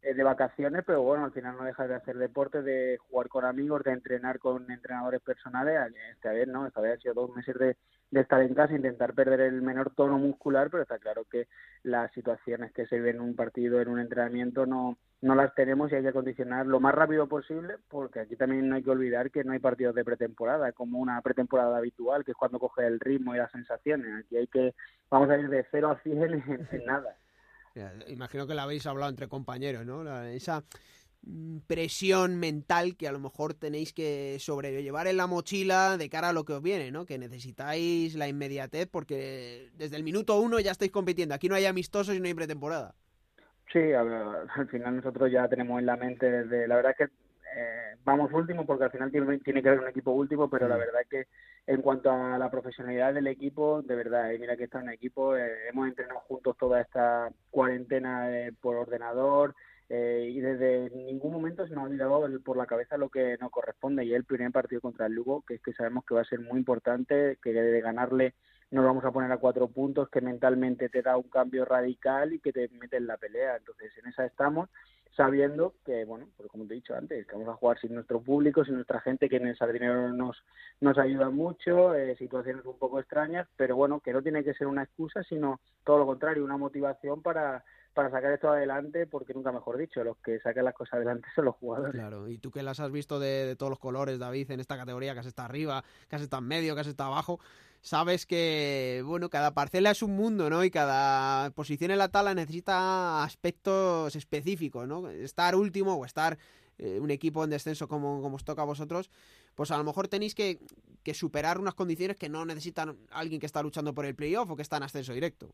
eh, de vacaciones, pero bueno, al final no dejas de hacer deporte, de jugar con amigos, de entrenar con entrenadores personales. Esta vez, ¿no? Esta vez ha sido dos meses de, de estar en casa, intentar perder el menor tono muscular, pero está claro que las situaciones que se ven en un partido, en un entrenamiento, no, no las tenemos y hay que acondicionar lo más rápido posible, porque aquí también no hay que olvidar que no hay partidos de pretemporada, como una pretemporada habitual, que es cuando coge el ritmo y las sensaciones. Aquí hay que, vamos a ir de cero a 100 en, nada. Imagino que la habéis hablado entre compañeros, ¿no? esa Mm, presión mental que a lo mejor tenéis que sobrellevar en la mochila de cara a lo que os viene, ¿no? Que necesitáis la inmediatez porque desde el minuto uno ya estáis compitiendo. Aquí no hay amistosos y no hay pretemporada. Sí, al final nosotros ya tenemos en la mente desde... La verdad es que eh, vamos último porque al final tiene, tiene, que haber un equipo último, pero la mm. verdad es que en cuanto a la profesionalidad del equipo, de verdad, eh, mira que está en equipo, eh, hemos entrenado juntos toda esta cuarentena por ordenador, eh, y desde ningún momento se nos ha olvidado por la cabeza lo que nos corresponde y el primer partido contra el Lugo, que es que sabemos que va a ser muy importante, que de ganarle nos vamos a poner a cuatro puntos, que mentalmente te da un cambio radical y que te mete en la pelea. Entonces, en esa estamos, sabiendo que, bueno, pues como te he dicho antes, que vamos a jugar sin nuestro público, sin nuestra gente, que en el Sardinero nos, nos ayuda mucho, eh, situaciones un poco extrañas, pero bueno, que no tiene que ser una excusa, sino todo lo contrario, una motivación para para sacar esto adelante, porque nunca mejor dicho, los que sacan las cosas adelante son los jugadores. Claro, y tú que las has visto de, todos los colores, David, en esta categoría, que has estado arriba, que has estado en medio, que has estado abajo, sabes que, bueno, cada parcela es un mundo, ¿no? Y cada posición en la tabla necesita aspectos específicos, ¿no? Estar último o estar eh, un equipo en descenso como, como os toca a vosotros, pues a lo mejor tenéis que, que superar unas condiciones que no necesitan alguien que está luchando por el playoff o que está en ascenso directo.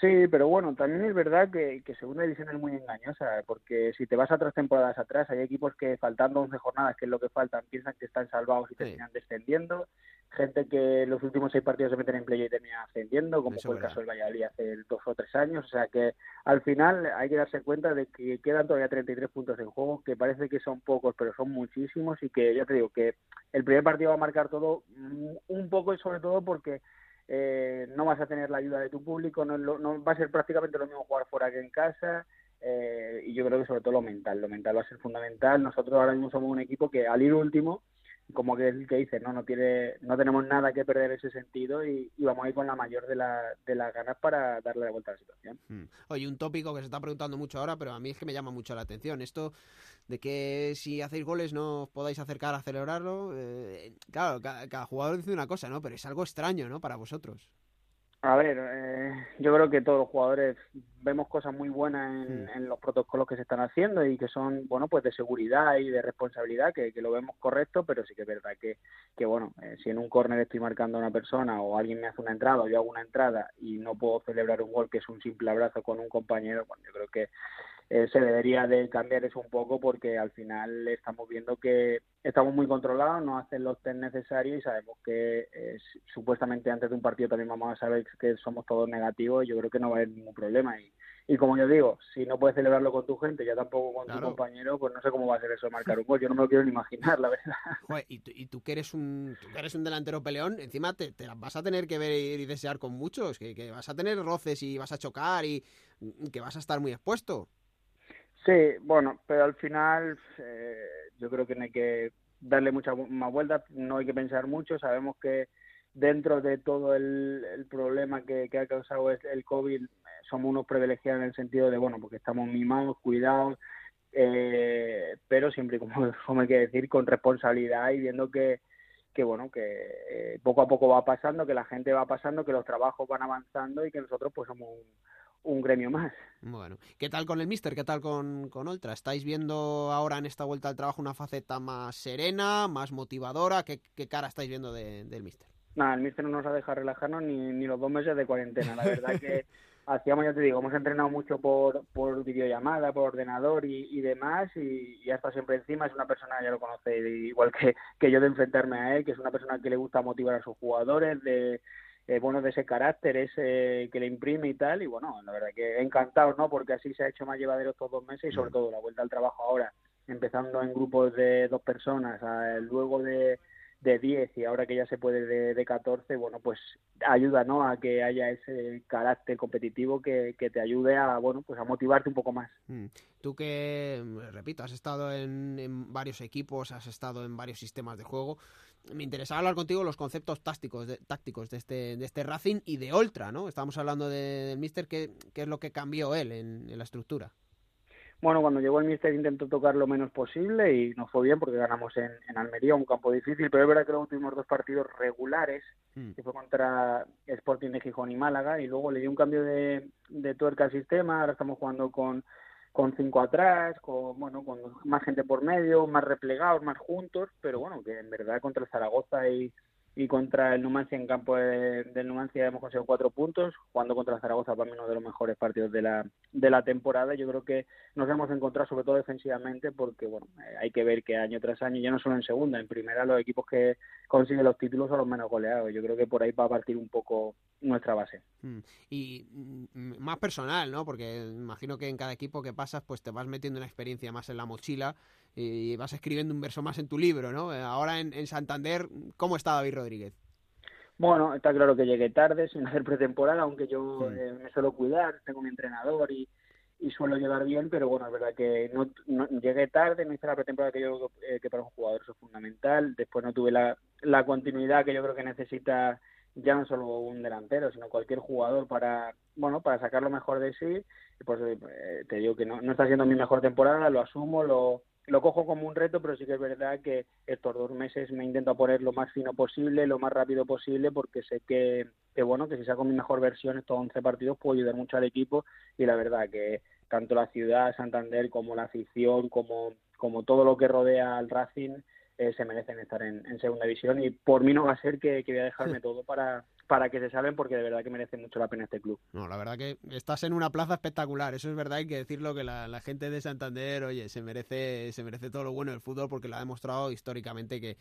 Sí, pero bueno, también es verdad que, que segunda división es muy engañosa, porque si te vas a otras temporadas atrás, hay equipos que faltando 11 jornadas, que es lo que faltan, piensan que están salvados y terminan descendiendo. Gente que los últimos seis partidos se meten en play y terminan ascendiendo, como fue el caso del Valladolid hace dos o tres años. O sea que al final hay que darse cuenta de que quedan todavía 33 puntos en juego, que parece que son pocos, pero son muchísimos y que ya te digo que el primer partido va a marcar todo mm, un poco y sobre todo porque eh, no vas a tener la ayuda de tu público, no, no, va a ser prácticamente lo mismo jugar fuera que en casa. Eh, y yo creo que sobre todo lo mental, lo mental va a ser fundamental. Nosotros ahora mismo somos un equipo que al ir último como que es el que dice, no, no tiene, no tenemos nada que perder en ese sentido y, vamos a ir con la mayor de, la, de las ganas para darle la vuelta a la situación. Hmm. Oye, un tópico que se está preguntando mucho ahora, pero a mí es que me llama mucho la atención. Esto de que si hacéis goles no os podáis acercar a celebrarlo. Eh, claro, cada, jugador dice una cosa, ¿no? Pero es algo extraño, ¿no? Para vosotros. A ver, eh, yo creo que todos los jugadores vemos cosas muy buenas en, en, los protocolos que se están haciendo y que son, bueno, pues de seguridad y de responsabilidad, que, que lo vemos correcto, pero sí que es verdad que, que bueno, eh, si en un córner estoy marcando a una persona o alguien me hace una entrada o yo hago una entrada y no puedo celebrar un gol que es un simple abrazo con un compañero, bueno, yo creo que eh, se debería de cambiar eso un poco porque al final estamos viendo que estamos muy controlados, no hacen los test necesarios y sabemos que eh, supuestamente antes de un partido también vamos a saber que somos todos negativos y yo creo que no va a haber ningún problema. Y, y como yo digo, si no puedes celebrarlo con tu gente, ya tampoco con tu compañero, pues no sé cómo va a ser eso de marcar un gol. Yo no me lo quiero ni imaginar, la verdad. y, tú, y tú, que eres un, tú que eres un delantero peleón, encima te, vas a tener que ver y desear con muchos, que, que vas a tener roces y vas a chocar y que vas a estar muy expuesto. Sí, bueno, pero al final eh, yo creo que no hay que darle muchas más vueltas, no hay que pensar mucho, sabemos que dentro de todo el, problema que, que, ha causado el COVID somos unos privilegiados en el sentido de, bueno, porque estamos mimados, cuidados, eh, pero siempre, como, como hay que decir, con responsabilidad y viendo que, que bueno, que eh, poco a poco va pasando, que la gente va pasando, que los trabajos van avanzando y que nosotros pues somos un, un gremio más. Bueno, ¿qué tal con el Mister? ¿Qué tal con, con Ultra? ¿Estáis viendo ahora en esta vuelta al trabajo una faceta más serena, más motivadora? ¿Qué, qué cara estáis viendo de, del Mister? Nada, el Mister no nos ha dejado relajarnos ni, ni los dos meses de cuarentena. La verdad que hacíamos, ya te digo, hemos entrenado mucho por, por videollamada, por ordenador y, y demás, y ya está siempre encima. Es una persona, ya lo conoce, igual que, que yo de enfrentarme a él, que es una persona que le gusta motivar a sus jugadores, de eh, bueno, de ese carácter ese que le imprime y tal, y bueno, la verdad que encantado, ¿no? Porque así se ha hecho más llevadero estos dos meses y sobre todo la vuelta al trabajo ahora, empezando en grupos de dos personas, luego de, de 10 y ahora que ya se puede de, de 14, bueno, pues ayuda, ¿no? A que haya ese carácter competitivo que, que te ayude a, bueno, pues a motivarte un poco más. Mm. Tú que, repito, has estado en, en varios equipos, has estado en varios sistemas de juego, me interesaba hablar contigo los conceptos tácticos de, tácticos de este, de este Racing y de Ultra, ¿no? Estábamos hablando de, del Mister, ¿qué, ¿qué, es lo que cambió él en, en, la estructura? Bueno, cuando llegó el Mister intentó tocar lo menos posible y no fue bien porque ganamos en, en Almería, un campo difícil, pero es verdad que los últimos dos partidos regulares, mm. que fue contra Sporting de Gijón y Málaga, y luego le dio un cambio de, de tuerca al sistema, ahora estamos jugando con con cinco atrás, con bueno, con más gente por medio, más replegados, más juntos, pero bueno, que en verdad contra Zaragoza y, y contra el Numancia en campo de, del Numancia hemos conseguido cuatro puntos, jugando contra Zaragoza para mí uno de los mejores partidos de la, de la temporada. Yo creo que nos hemos encontrado sobre todo defensivamente porque bueno, eh, hay que ver que año tras año, ya no solo en segunda, en primera los equipos que consiguen los títulos son los menos goleados. Yo creo que por ahí va a partir un poco nuestra base. Mm. Y mm, más personal, ¿no? Porque imagino que en cada equipo que pasas pues te vas metiendo una experiencia más en la mochila y vas escribiendo un verso más en tu libro, ¿no? Ahora en, en Santander, ¿cómo está David Rodríguez? Bueno, está claro que llegué tarde, sin hacer pretemporada, aunque yo sí. eh, me suelo cuidar, tengo mi entrenador y, y suelo llegar bien, pero bueno, es verdad que no, no llegué tarde, no hice la pretemporada que yo eh, que para un jugador eso es fundamental, después no tuve la, la continuidad que yo creo que necesita ya no solo un delantero, sino cualquier jugador para, bueno, para sacar lo mejor de sí, y pues eh, te digo que no, no está siendo mi mejor temporada, lo asumo, lo lo cojo como un reto, pero sí que es verdad que estos dos meses me intento poner lo más fino posible, lo más rápido posible, porque sé que, que bueno, que si saco mi mejor versión estos 11 partidos puedo ayudar mucho al equipo. Y la verdad que tanto la ciudad, Santander, como la afición, como, como todo lo que rodea al Racing, eh, se merecen estar en, en, segunda división y por mí no va a ser que, que voy a dejarme todo para, para que se salven porque de verdad que merece mucho la pena este club. No, la verdad que estás en una plaza espectacular, eso es verdad, hay que decirlo que la, la, gente de Santander, oye, se merece, se merece todo lo bueno del fútbol porque lo ha demostrado históricamente que,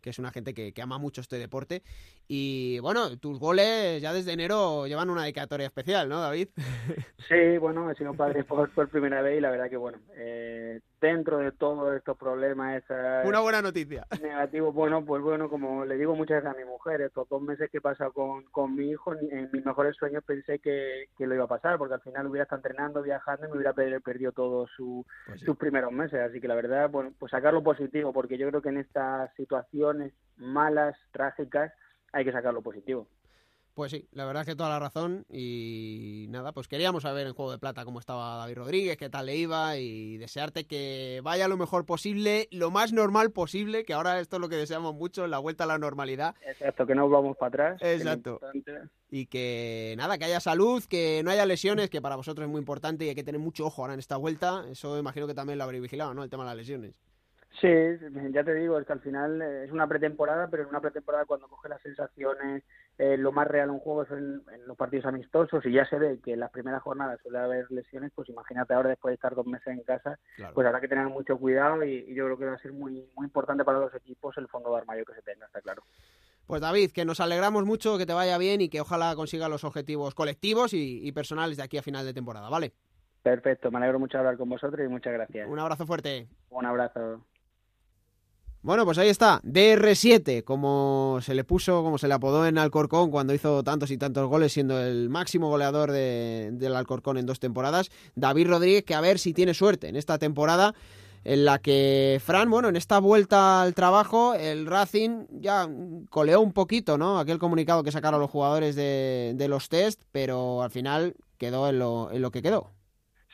que es una gente que, que, ama mucho este deporte. Y bueno, tus goles ya desde enero llevan una dedicatoria especial, ¿no, David? Sí, bueno, he sido padre por, por primera vez y la verdad que bueno, eh, dentro de todos estos problemas, esa, una buena noticia. Negativo, bueno, pues bueno, como le digo muchas veces a mi mujer, estos dos meses que he pasado con, con mi hijo, en mis mejores sueños pensé que, que, lo iba a pasar, porque al final hubiera estado entrenando, viajando y me hubiera perdido todos su, pues sí. sus primeros meses. Así que la verdad, bueno, pues sacar lo positivo, porque yo creo que en estas situaciones malas, trágicas, hay que sacar lo positivo. Pues sí, la verdad es que toda la razón y nada, pues queríamos saber en Juego de Plata cómo estaba David Rodríguez, qué tal le iba y desearte que vaya lo mejor posible, lo más normal posible, que ahora esto es lo que deseamos mucho, la vuelta a la normalidad. Exacto, que no vamos para atrás. Exacto. Y que nada, que haya salud, que no haya lesiones, que para vosotros es muy importante y hay que tener mucho ojo ahora en esta vuelta. Eso imagino que también lo habréis vigilado, ¿no? El tema de las lesiones. Sí, ya te digo, es que al final eh, es una pretemporada, pero en una pretemporada cuando coge las sensaciones, eh, lo más real en un juego es en, los partidos amistosos y ya se ve que en las primeras jornadas suele haber lesiones, pues imagínate ahora después de estar dos meses en casa, pues habrá que tener mucho cuidado y, yo creo que va a ser muy, muy importante para los equipos el fondo de armario que se tenga, está claro. Pues David, que nos alegramos mucho, que te vaya bien y que ojalá consiga los objetivos colectivos y, y personales de aquí a final de temporada, ¿vale? Perfecto, me alegro mucho de hablar con vosotros y muchas gracias. Un abrazo fuerte. Un abrazo. Bueno, pues ahí está, DR7, como se le puso, como se le apodó en Alcorcón cuando hizo tantos y tantos goles, siendo el máximo goleador del Alcorcón en dos temporadas. David Rodríguez, que a ver si tiene suerte en esta temporada, en la que Fran, bueno, en esta vuelta al trabajo, el Racing ya coleó un poquito, ¿no? Aquel comunicado que sacaron los jugadores de, de los test, pero al final quedó en lo, en lo que quedó.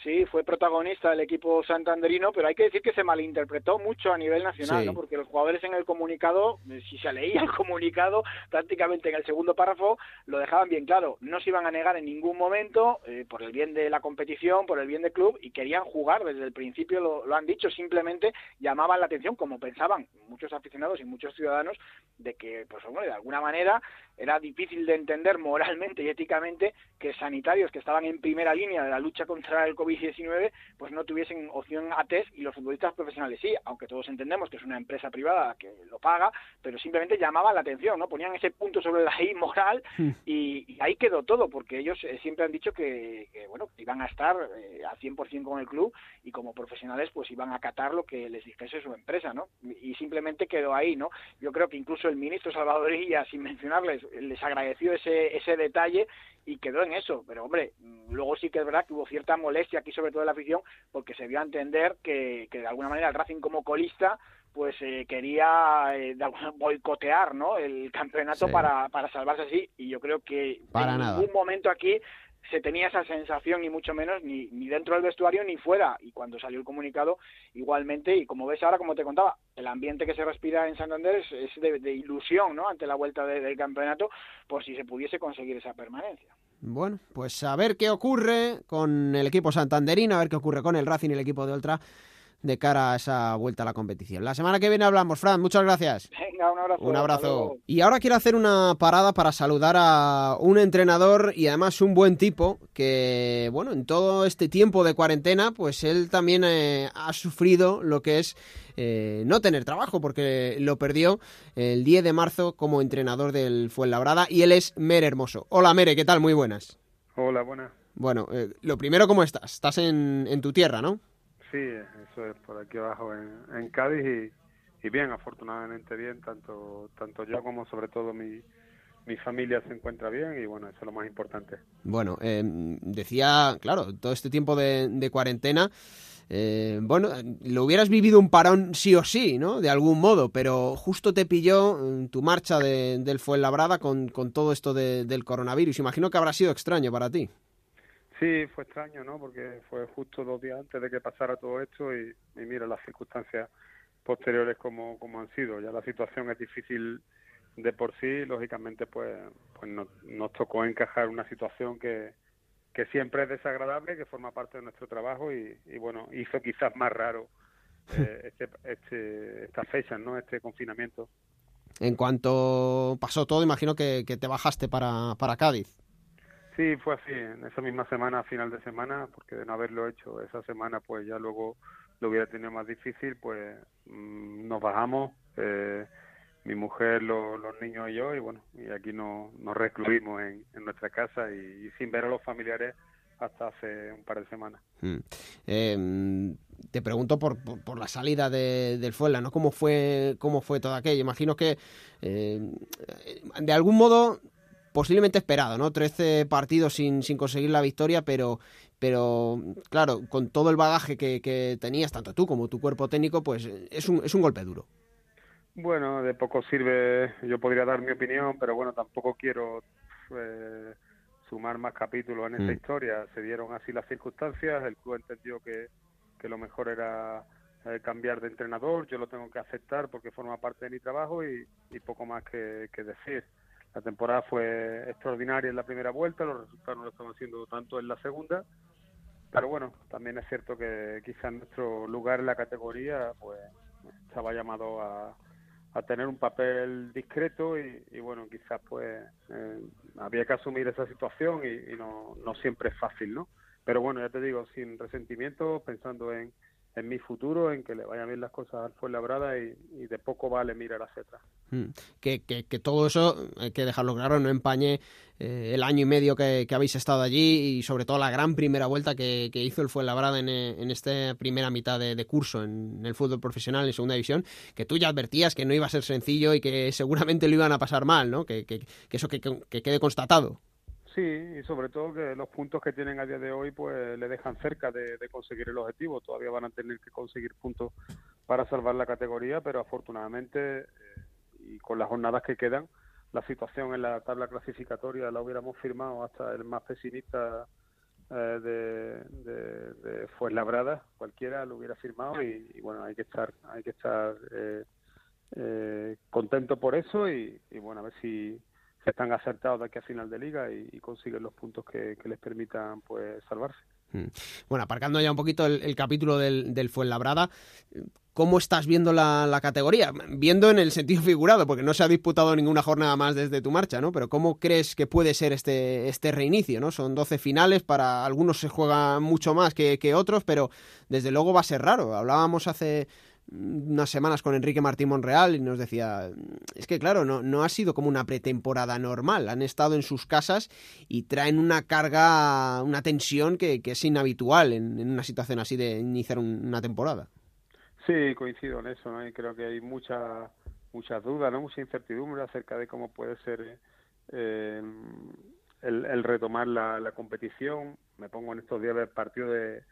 Sí, fue protagonista del equipo santanderino, pero hay que decir que se malinterpretó mucho a nivel nacional, ¿no? porque los jugadores en el comunicado, eh, si se leía el comunicado, prácticamente en el segundo párrafo lo dejaban bien claro, no se iban a negar en ningún momento eh, por el bien de la competición, por el bien del club, y querían jugar desde el principio, lo, han dicho, simplemente llamaban la atención, como pensaban muchos aficionados y muchos ciudadanos, de que, pues bueno, de alguna manera era difícil de entender moralmente y éticamente que sanitarios que estaban en primera línea de la lucha contra el COVID-19 pues no tuviesen opción a test y los futbolistas profesionales sí, aunque todos entendemos que es una empresa privada que lo paga, pero simplemente llamaban la atención, ¿no? Ponían ese punto sobre la I moral hmm. y, ahí quedó todo, porque ellos eh, siempre han dicho que, bueno, iban a estar eh, al 100% con el club y como profesionales pues iban a acatar lo que les dijese su empresa, ¿no? Y simplemente quedó ahí, ¿no? Yo creo que incluso el ministro Salvadorilla, sin mencionarles, les agradeció ese, ese detalle y quedó en eso. Pero hombre, luego sí que es verdad que hubo cierta molestia aquí, sobre todo en la afición, porque se dio a entender que, que de alguna manera el Racing como colista pues eh, quería eh, boicotear ¿no? el campeonato para, para salvarse así y yo creo que en ningún momento aquí se tenía esa sensación ni mucho menos ni, ni dentro del vestuario ni fuera. Y cuando salió el comunicado igualmente y como ves ahora como te contaba el ambiente que se respira en Santander es, de, ilusión no ante la vuelta del campeonato por si se pudiese conseguir esa permanencia. Bueno pues a ver qué ocurre con el equipo santanderino a ver qué ocurre con el Racing y el equipo de Ultra de cara a esa vuelta a la competición. La semana que viene hablamos, Fran, muchas gracias. Venga, un abrazo. Un abrazo. Y ahora quiero hacer una parada para saludar a un entrenador y además un buen tipo que, bueno, en todo este tiempo de cuarentena, pues él también eh, ha sufrido lo que es eh, no tener trabajo porque lo perdió el 10 de marzo como entrenador del Fuenlabrada y él es Mere Hermoso. Hola Mere, ¿qué tal? Muy buenas. Hola, buenas. Bueno, eh, lo primero, ¿cómo estás? Estás en, en tu tierra, ¿no? Sí, eso es por aquí abajo en, Cádiz y, bien, afortunadamente bien, tanto, tanto yo como sobre todo mi, mi familia se encuentra bien y bueno, eso es lo más importante. Bueno, eh, decía, claro, todo este tiempo de, cuarentena, eh, bueno, lo hubieras vivido un parón sí o sí, ¿no? De algún modo, pero justo te pilló tu marcha de, del Fuenlabrada con, con todo esto del coronavirus. Imagino que habrá sido extraño para ti. Sí, fue extraño, ¿no? Porque fue justo dos días antes de que pasara todo esto y, mira las circunstancias posteriores como, como han sido. Ya la situación es difícil de por sí, lógicamente pues, pues nos, nos tocó encajar una situación que, que siempre es desagradable, que forma parte de nuestro trabajo y, y bueno, hizo quizás más raro eh, este, este, estas fechas, ¿no? Este confinamiento. En cuanto pasó todo, imagino que, que te bajaste para, para Cádiz. Sí, fue así, en esa misma semana, final de semana, porque de no haberlo hecho esa semana, pues ya luego lo hubiera tenido más difícil, pues mm, nos bajamos, eh, mi mujer, los niños y yo, y bueno, y aquí nos, nos recluimos en, nuestra casa y, sin ver a los familiares hasta hace un par de semanas. Mm. Em, te pregunto por, por, la salida de, del Fuela, ¿no? ¿Cómo fue, cómo fue todo aquello? Imagino que eh, de algún modo posiblemente esperado, ¿no? 13 partidos sin, sin conseguir la victoria, pero, pero claro, con todo el bagaje que, tenías, tanto tú como tu cuerpo técnico, pues es un, es un golpe duro. Bueno, de poco sirve, yo podría dar mi opinión, pero bueno, tampoco quiero eh, sumar más capítulos en esta mm. historia. Se dieron así las circunstancias, el club entendió que, que lo mejor era eh, cambiar de entrenador, yo lo tengo que aceptar porque forma parte de mi trabajo y, poco más que, decir. La temporada fue extraordinaria en la primera vuelta, los resultados no lo estamos haciendo tanto en la segunda, pero bueno, también es cierto que quizás nuestro lugar en la categoría pues estaba llamado a, a tener un papel discreto y, bueno, quizás pues eh, había que asumir esa situación y, y, no, no siempre es fácil, ¿no? Pero bueno, ya te digo, sin resentimiento, pensando en, en mi futuro, en que le vayan bien las cosas al Fuenlabrada y, y de poco vale mirar hacia atrás. Hmm. Que, que, todo eso, hay que dejarlo claro, no empañe eh, el año y medio que, habéis estado allí y sobre todo la gran primera vuelta que, hizo el Fuenlabrada en, en esta primera mitad de, curso en, el fútbol profesional en segunda división, que tú ya advertías que no iba a ser sencillo y que seguramente lo iban a pasar mal, ¿no? Que eso que quede constatado. Sí, y sobre todo que los puntos que tienen a día de hoy pues le dejan cerca de, conseguir el objetivo. Todavía van a tener que conseguir puntos para salvar la categoría, pero afortunadamente eh, y con las jornadas que quedan, la situación en la tabla clasificatoria la hubiéramos firmado hasta el más pesimista eh, de, de, de Fuenlabrada, cualquiera lo hubiera firmado y, bueno, hay que estar, hay que estar eh, eh, contento por eso y, y bueno, a ver si están acertados de aquí a final de liga y, consiguen los puntos que, les permitan pues salvarse. Hmm. Bueno, aparcando ya un poquito el, capítulo del, del Fuenlabrada, ¿cómo estás viendo la, categoría? Viendo en el sentido figurado, porque no se ha disputado ninguna jornada más desde tu marcha, ¿no? Pero ¿cómo crees que puede ser este, este reinicio, ¿no? Son 12 finales, para algunos se juega mucho más que, que otros, pero desde luego va a ser raro. Hablábamos hace unas semanas con Enrique Martín Monreal y nos decía, es que claro, no, no ha sido como una pretemporada normal, han estado en sus casas y traen una carga, una tensión que, es inhabitual en, una situación así de iniciar una temporada. Sí, coincido en eso, creo que hay mucha, muchas dudas, mucha incertidumbre acerca de cómo puede ser eh, el, retomar la, competición. Me pongo en estos días el partido de,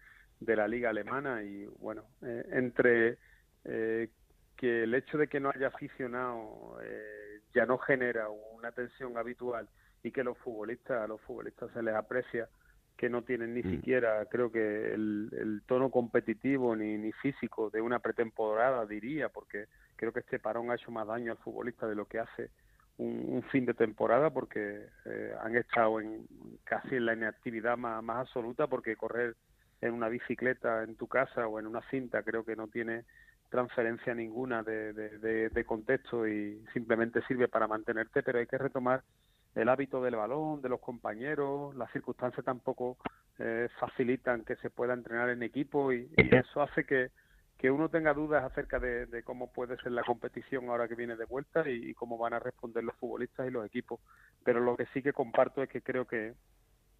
de la liga alemana y bueno, eh, entre eh, que el hecho de que no haya aficionado eh, ya no genera una tensión habitual y que los futbolistas a los futbolistas se les aprecia que no tienen ni mm. siquiera creo que el, tono competitivo ni, ni físico de una pretemporada diría porque creo que este parón ha hecho más daño al futbolista de lo que hace un, fin de temporada porque eh, han estado en casi en la inactividad más, más absoluta porque correr en una bicicleta en tu casa o en una cinta creo que no tiene transferencia ninguna de, de, contexto y simplemente sirve para mantenerte, pero hay que retomar el hábito del balón, de los compañeros, las circunstancias tampoco eh, facilitan que se pueda entrenar en equipo y, eso hace que, que, uno tenga dudas acerca de, cómo puede ser la competición ahora que viene de vuelta y, cómo van a responder los futbolistas y los equipos. Pero lo que sí que comparto es que creo que,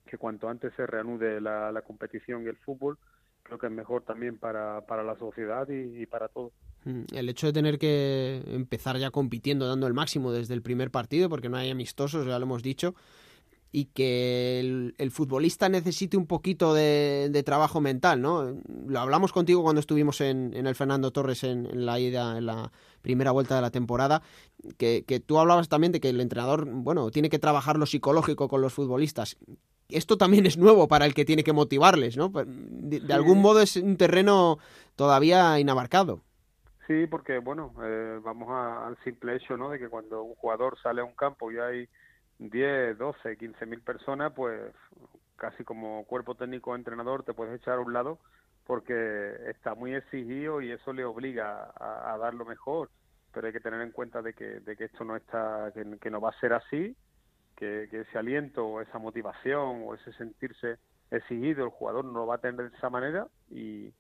que cuanto antes se reanude la, la competición y el fútbol, creo que es mejor también para, para la sociedad y, para todo. Mm, el hecho de tener que empezar ya compitiendo, dando el máximo desde el primer partido, porque no hay amistosos, ya lo hemos dicho, y que el, futbolista necesite un poquito de, trabajo mental, ¿no? Lo hablamos contigo cuando estuvimos en, en el Fernando Torres en, la ida, en la primera vuelta de la temporada, que, que, tú hablabas también de que el entrenador, bueno, tiene que trabajar lo psicológico con los futbolistas esto también es nuevo para el que tiene que motivarles, ¿no? Pues, de, algún modo es un terreno todavía inabarcado. Sí, porque bueno, eh, vamos al simple hecho, ¿no? De que cuando un jugador sale a un campo y hay 10, 12, 15 mil personas, pues casi como cuerpo técnico entrenador te puedes echar a un lado porque está muy exigido y eso le obliga a, dar lo mejor. Pero hay que tener en cuenta de que, de que esto no está, que no va a ser así que, ese aliento o esa motivación o ese sentirse exigido el jugador no lo va a tener de esa manera y,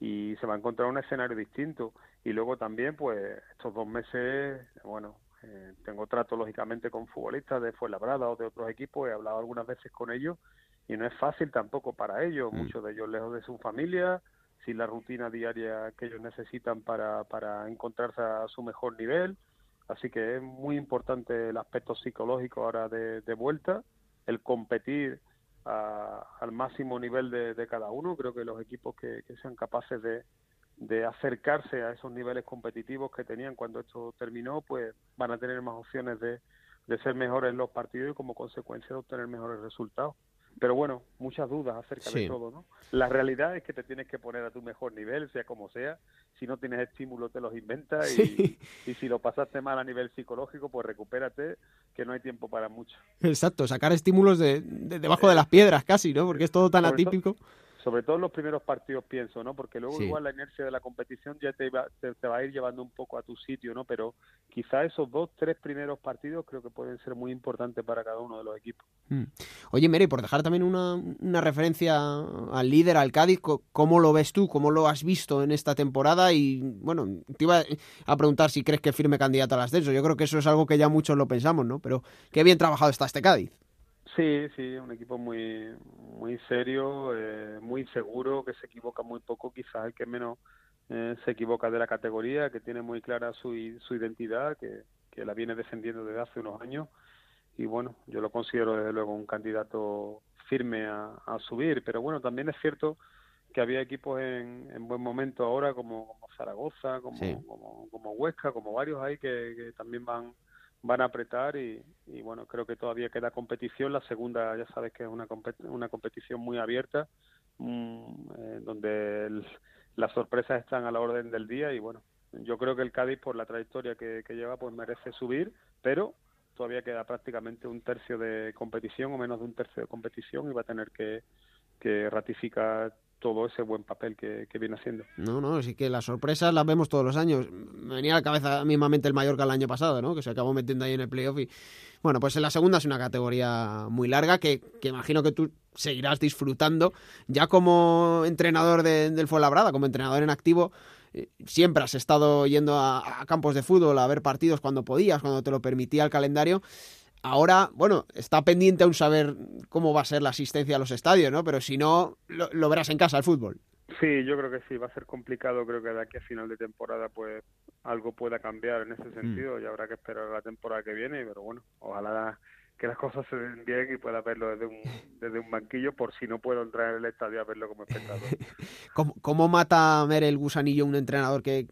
y se va a encontrar un escenario distinto. Y luego también, pues, estos dos meses, bueno, eh, tengo trato lógicamente con futbolistas de Fuenlabrada o de otros equipos, he hablado algunas veces con ellos y no es fácil tampoco para ellos, mm. muchos de ellos lejos de su familia, sin la rutina diaria que ellos necesitan para, para encontrarse a su mejor nivel Así que es muy importante el aspecto psicológico ahora de, vuelta, el competir al máximo nivel de, cada uno. Creo que los equipos que, sean capaces de, acercarse a esos niveles competitivos que tenían cuando esto terminó, pues van a tener más opciones de, de ser mejores en los partidos y como consecuencia de obtener mejores resultados. Pero bueno, muchas dudas acerca de todo, ¿no? La realidad es que te tienes que poner a tu mejor nivel, sea como sea. Si no tienes estímulo, te los inventas. Y, y, si lo pasaste mal a nivel psicológico, pues recupérate, que no hay tiempo para mucho. Exacto, sacar estímulos de, debajo de las piedras casi, ¿no? Porque es todo tan atípico sobre todo en los primeros partidos pienso, ¿no? Porque luego igual la inercia de la competición ya te va, te, va a ir llevando un poco a tu sitio, ¿no? Pero quizá esos dos, tres primeros partidos creo que pueden ser muy importantes para cada uno de los equipos. Mm. Oye, Mary, por dejar también una, una referencia al líder, al Cádiz, ¿cómo lo ves tú? ¿Cómo lo has visto en esta temporada? Y bueno, te iba a preguntar si crees que firme candidato al ascenso. Yo creo que eso es algo que ya muchos lo pensamos, ¿no? Pero qué bien trabajado está este Cádiz. Sí, sí, un equipo muy muy serio, eh, muy seguro, que se equivoca muy poco, quizás el que menos eh, se equivoca de la categoría, que tiene muy clara su, su identidad, que, que la viene defendiendo desde hace unos años. Y bueno, yo lo considero desde luego un candidato firme a, subir, pero bueno, también es cierto que había equipos en, en buen momento ahora como, como Zaragoza, como, como, como Huesca, como varios ahí que, que también van van a apretar y, bueno, creo que todavía queda competición. La segunda, ya sabes que es una, una competición muy abierta, mm, eh, donde las sorpresas están a la orden del día y bueno, yo creo que el Cádiz por la trayectoria que, lleva pues merece subir, pero todavía queda prácticamente un tercio de competición o menos de un tercio de competición y va a tener que ratificar todo ese buen papel que, viene haciendo. No, no, así que las sorpresas las vemos todos los años. Me venía a la cabeza mismamente el Mallorca el año pasado, ¿no? Que se acabó metiendo ahí en el playoff y... Bueno, pues en la segunda es una categoría muy larga que, imagino que tú seguirás disfrutando. Ya como entrenador de, del Fuenlabrada, como entrenador en activo, eh, siempre has estado yendo a, campos de fútbol a ver partidos cuando podías, cuando te lo permitía el calendario. Ahora, bueno, está pendiente aún saber cómo va a ser la asistencia a los estadios, ¿no? Pero si no, lo, verás en casa el fútbol. Sí, yo creo que sí, va a ser complicado, creo que de aquí a final de temporada pues algo pueda cambiar en ese mm. sentido y habrá que esperar la temporada que viene, pero bueno, ojalá que las cosas se den bien y pueda verlo desde un, desde un banquillo por si no puedo entrar en el estadio a verlo como espectador. ¿Cómo, ¿Cómo, mata a ver el gusanillo un entrenador que,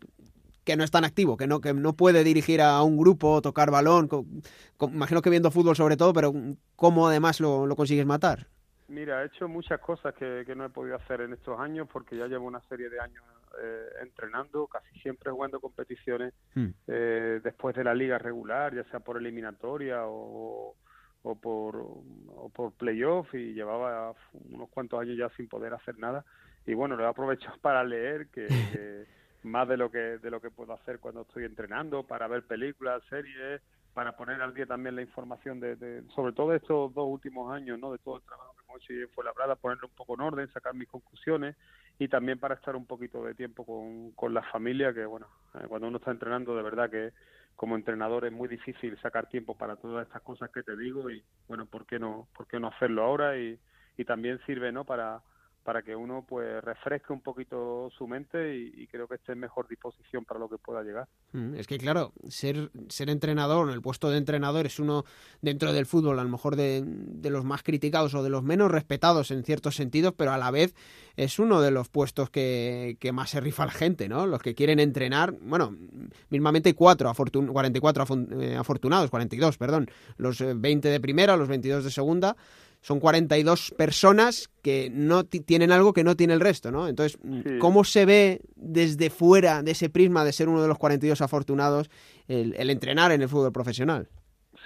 que no es tan activo, que no, que no puede dirigir a un grupo, tocar balón, imagino que viendo fútbol sobre todo, pero ¿cómo además lo, consigues matar? Mira, he hecho muchas cosas que, no he podido hacer en estos años porque ya llevo una serie de años eh, entrenando, casi siempre jugando competiciones hmm. eh, después de la liga regular, ya sea por eliminatoria o, o por, o por playoff y llevaba unos cuantos años ya sin poder hacer nada y bueno, lo he aprovechado para leer que más de lo que de lo que puedo hacer cuando estoy entrenando para ver películas series para poner al día también la información de, sobre todo estos dos últimos años no de todo el trabajo que hemos hecho y fue labrada ponerlo un poco en orden sacar mis conclusiones y también para estar un poquito de tiempo con, con la familia que bueno eh, cuando uno está entrenando de verdad que como entrenador es muy difícil sacar tiempo para todas estas cosas que te digo y bueno por qué no por qué no hacerlo ahora y, y también sirve no para para que uno pues refresque un poquito su mente y, creo que esté en mejor disposición para lo que pueda llegar. Mm, es que claro, ser, ser entrenador, el puesto de entrenador es uno dentro del fútbol a lo mejor de, de, los más criticados o de los menos respetados en ciertos sentidos, pero a la vez es uno de los puestos que, que más se rifa la gente, ¿no? Los que quieren entrenar, bueno, mismamente cuatro, 44 eh, afortunados, 42, perdón, los 20 eh, de primera, los 22 de segunda, son 42 personas que no tienen algo que no tiene el resto, ¿no? Entonces, ¿cómo se ve desde fuera de ese prisma de ser uno de los 42 afortunados el, entrenar en el fútbol profesional?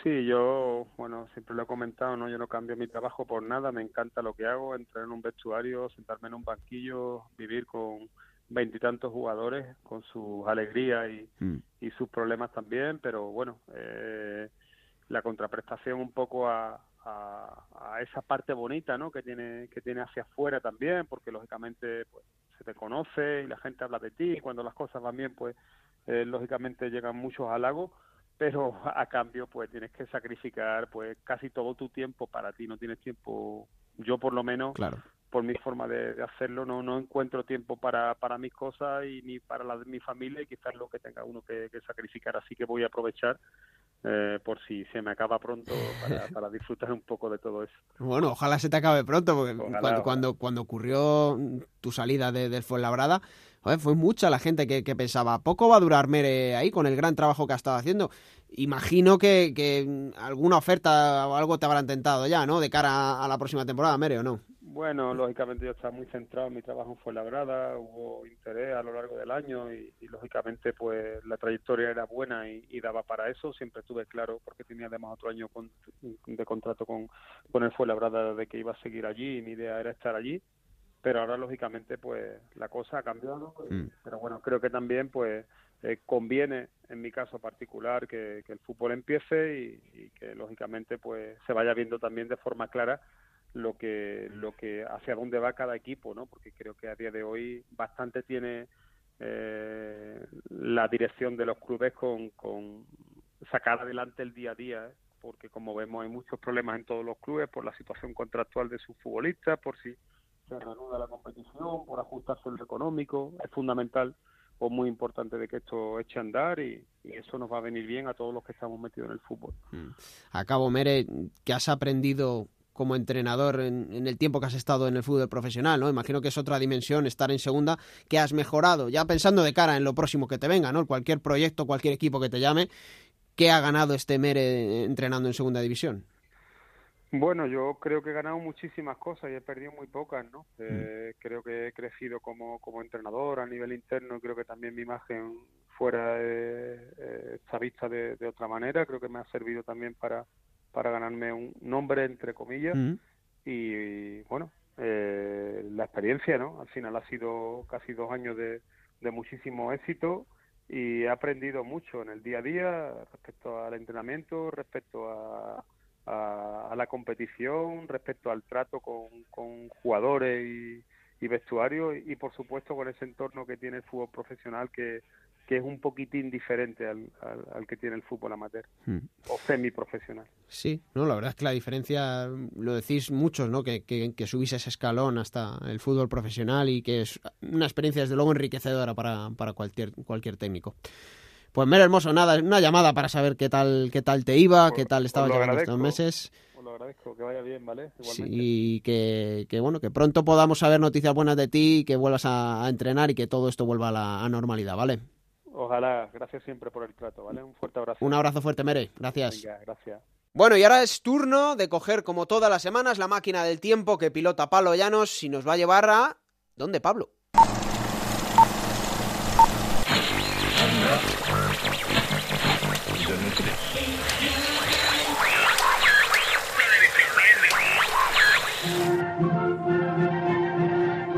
Sí, yo, bueno, siempre lo he comentado, ¿no? Yo no cambio mi trabajo por nada, me encanta lo que hago, entrar en un vestuario, sentarme en un banquillo, vivir con veintitantos jugadores, con sus alegrías y, mm. y, sus problemas también, pero bueno, eh, la contraprestación un poco a, a, esa parte bonita ¿no? que tiene que tiene hacia afuera también porque lógicamente pues se te conoce y la gente habla de ti y cuando las cosas van bien pues eh, lógicamente llegan muchos halagos pero a cambio pues tienes que sacrificar pues casi todo tu tiempo para ti no tienes tiempo yo por lo menos claro. por mi forma de, hacerlo no no encuentro tiempo para para mis cosas y ni para la de mi familia y quizás lo que tenga uno que sacrificar así que voy a aprovechar eh, por si se me acaba pronto para, disfrutar un poco de todo eso. Bueno, ojalá se te acabe pronto, porque cuando, cuando, ocurrió tu salida de, del Fuenlabrada, fue mucha la gente que, pensaba, poco va a durar Mere ahí con el gran trabajo que ha estado haciendo. Imagino que, alguna oferta o algo te habrán tentado ya, ¿no? De cara a, la próxima temporada, Mere, ¿o no? Bueno, lógicamente yo estaba muy centrado en mi trabajo fue labrada, hubo interés a lo largo del año y, lógicamente pues la trayectoria era buena y, daba para eso, siempre estuve claro porque tenía además otro año de contrato con, con el Fuenlabrada de que iba a seguir allí y mi idea era estar allí pero ahora lógicamente pues la cosa ha cambiado mm. pero bueno creo que también pues eh, conviene en mi caso particular que, el fútbol empiece y, que lógicamente pues se vaya viendo también de forma clara lo que lo que hacia dónde va cada equipo no porque creo que a día de hoy bastante tiene eh, la dirección de los clubes con, con sacar adelante el día a día ¿eh? porque como vemos hay muchos problemas en todos los clubes por la situación contractual de sus futbolistas por si se reanuda la competición, por ajustarse el económico. Es fundamental o muy importante de que esto eche a andar y, eso nos va a venir bien a todos los que estamos metidos en el fútbol. Mm. Acabo, Mere, que has aprendido como entrenador en, el tiempo que has estado en el fútbol profesional, ¿no? Imagino que es otra dimensión estar en segunda que has mejorado, ya pensando de cara en lo próximo que te venga, ¿no? Cualquier proyecto, cualquier equipo que te llame, ¿qué ha ganado este Mere entrenando en segunda división? Bueno, yo creo que he ganado muchísimas cosas y he perdido muy pocas, ¿no? Mm. Eh, creo que he crecido como, como entrenador a nivel interno, creo que también mi imagen fuera eh, está vista de, otra manera, creo que me ha servido también para, para ganarme un nombre, entre comillas, mm. y, bueno, eh, la experiencia, ¿no? Al final ha sido casi dos años de, de muchísimo éxito y he aprendido mucho en el día a día respecto al entrenamiento, respecto a a, la competición, respecto al trato con, con jugadores y, y vestuario y, por supuesto con ese entorno que tiene el fútbol profesional que, que es un poquitín diferente al, al, que tiene el fútbol amateur hmm. o semiprofesional. Sí, no, la verdad es que la diferencia, lo decís muchos, ¿no? Que, que, que, subís ese escalón hasta el fútbol profesional y que es una experiencia desde luego enriquecedora para, para cualquier, cualquier técnico. Pues mero hermoso, nada, una llamada para saber qué tal, qué tal te iba, qué tal estabas llevando estos meses. Os lo agradezco, que vaya bien, ¿vale? Sí, y que, que, bueno, que pronto podamos saber noticias buenas de ti, que vuelvas a, entrenar y que todo esto vuelva a la normalidad, ¿vale? Ojalá, gracias siempre por el trato, ¿vale? Un fuerte abrazo. Un abrazo fuerte, Mere, gracias. Venga, gracias. Bueno, y ahora es turno de coger, como todas las semanas, la máquina del tiempo que pilota Pablo Llanos y nos va a llevar a... ¿Dónde, Pablo?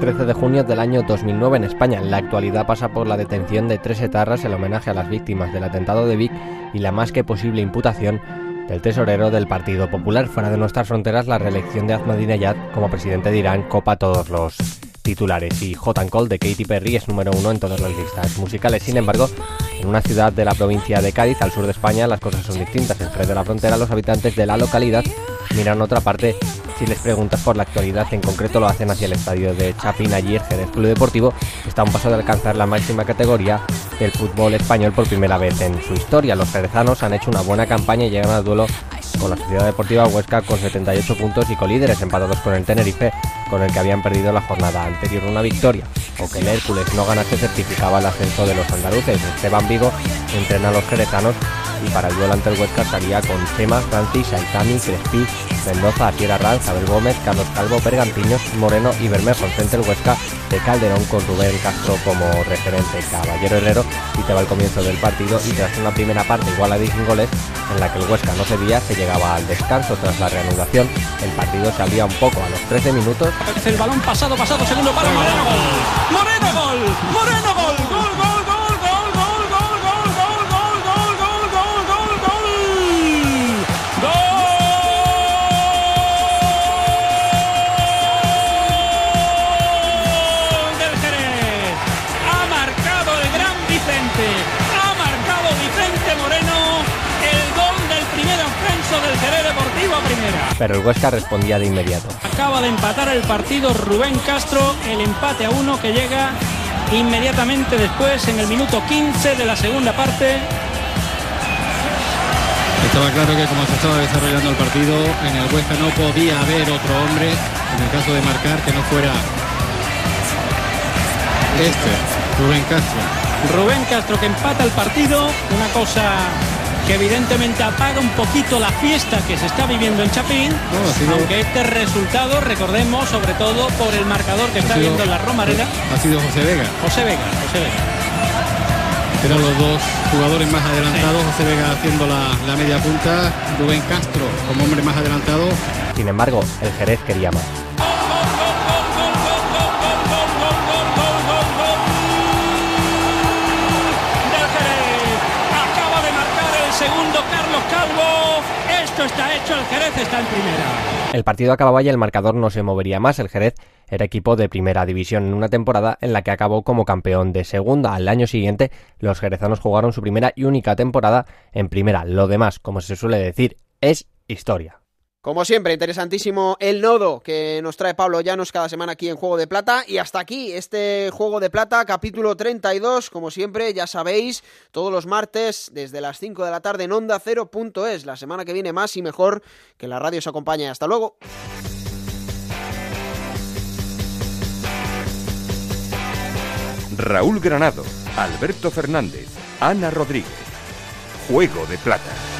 13 de junio del año 2009 en España. La actualidad pasa por la detención de tres etarras en homenaje a las víctimas del atentado de Vic y la más que posible imputación del tesorero del Partido Popular. Fuera de nuestras fronteras, la reelección de Ahmadinejad como presidente de Irán copa todos los titulares y Hot and de Katy Perry es número uno en todas las listas musicales. Sin embargo, en una ciudad de la provincia de Cádiz, al sur de España, las cosas son distintas. En de la frontera, los habitantes de la localidad miran otra parte si les preguntas por la actualidad, en concreto lo hacen hacia el estadio de Chapín, el Jerez Club Deportivo está a un paso de alcanzar la máxima categoría del fútbol español por primera vez en su historia. Los jerezanos han hecho una buena campaña y llegan al duelo con la Sociedad Deportiva Huesca con 78 puntos y colíderes empatados con el Tenerife, con el que habían perdido la jornada anterior. Una victoria, o que el Hércules no ganase, certificaba el ascenso de los andaluces. Esteban Vigo entrena a los jerezanos y para el duelo ante el Huesca estaría con Chema, Francis, Aitami, Crespi, Mendoza, Sierra Ranz, Abel Gómez, Carlos Calvo, Bergantiños, Moreno y Bermejo. Frente el Huesca de Calderón con Rubén Castro como referente. Caballero Herrero y te va el comienzo del partido y tras una primera parte igual a 10 goles en la que el Huesca no se veía, se llegaba al descanso tras la reanudación. El partido se abría un poco a los 13 minutos. El balón pasado, pasado, segundo para Moreno. Moreno gol. Moreno gol. Gol, pero el Huesca respondía de inmediato. Acaba de empatar el partido Rubén Castro, el empate a uno que llega inmediatamente después en el minuto 15 de la segunda parte. Estaba claro que como se estaba desarrollando el partido, en el Huesca no podía haber otro hombre, en el caso de marcar, que no fuera este. Rubén Castro. Rubén Castro que empata el partido, una cosa que evidentemente apaga un poquito la fiesta que se está viviendo en Chapín, aunque este resultado, recordemos, sobre todo por el marcador que está viendo en la Romareda. Ha sido José Vega. José Vega, José Vega. Eran los dos jugadores más adelantados, José Vega haciendo la, la media punta, Rubén Castro como hombre más adelantado. Sin embargo, el Jerez quería más. Está hecho, el Jerez está en primera. El partido acababa y el marcador no se movería más. El Jerez era equipo de primera división en una temporada en la que acabó como campeón de segunda. Al año siguiente, los jerezanos jugaron su primera y única temporada en primera. Lo demás, como se suele decir, es historia. Como siempre, interesantísimo el nodo que nos trae Pablo Llanos cada semana aquí en Juego de Plata. Y hasta aquí este Juego de Plata, capítulo 32. Como siempre, ya sabéis, todos los martes desde las 5 de la tarde en Onda 0.es. La semana que viene más y mejor que la radio os acompañe. Hasta luego. Raúl Granado, Alberto Fernández, Ana Rodríguez. Juego de Plata.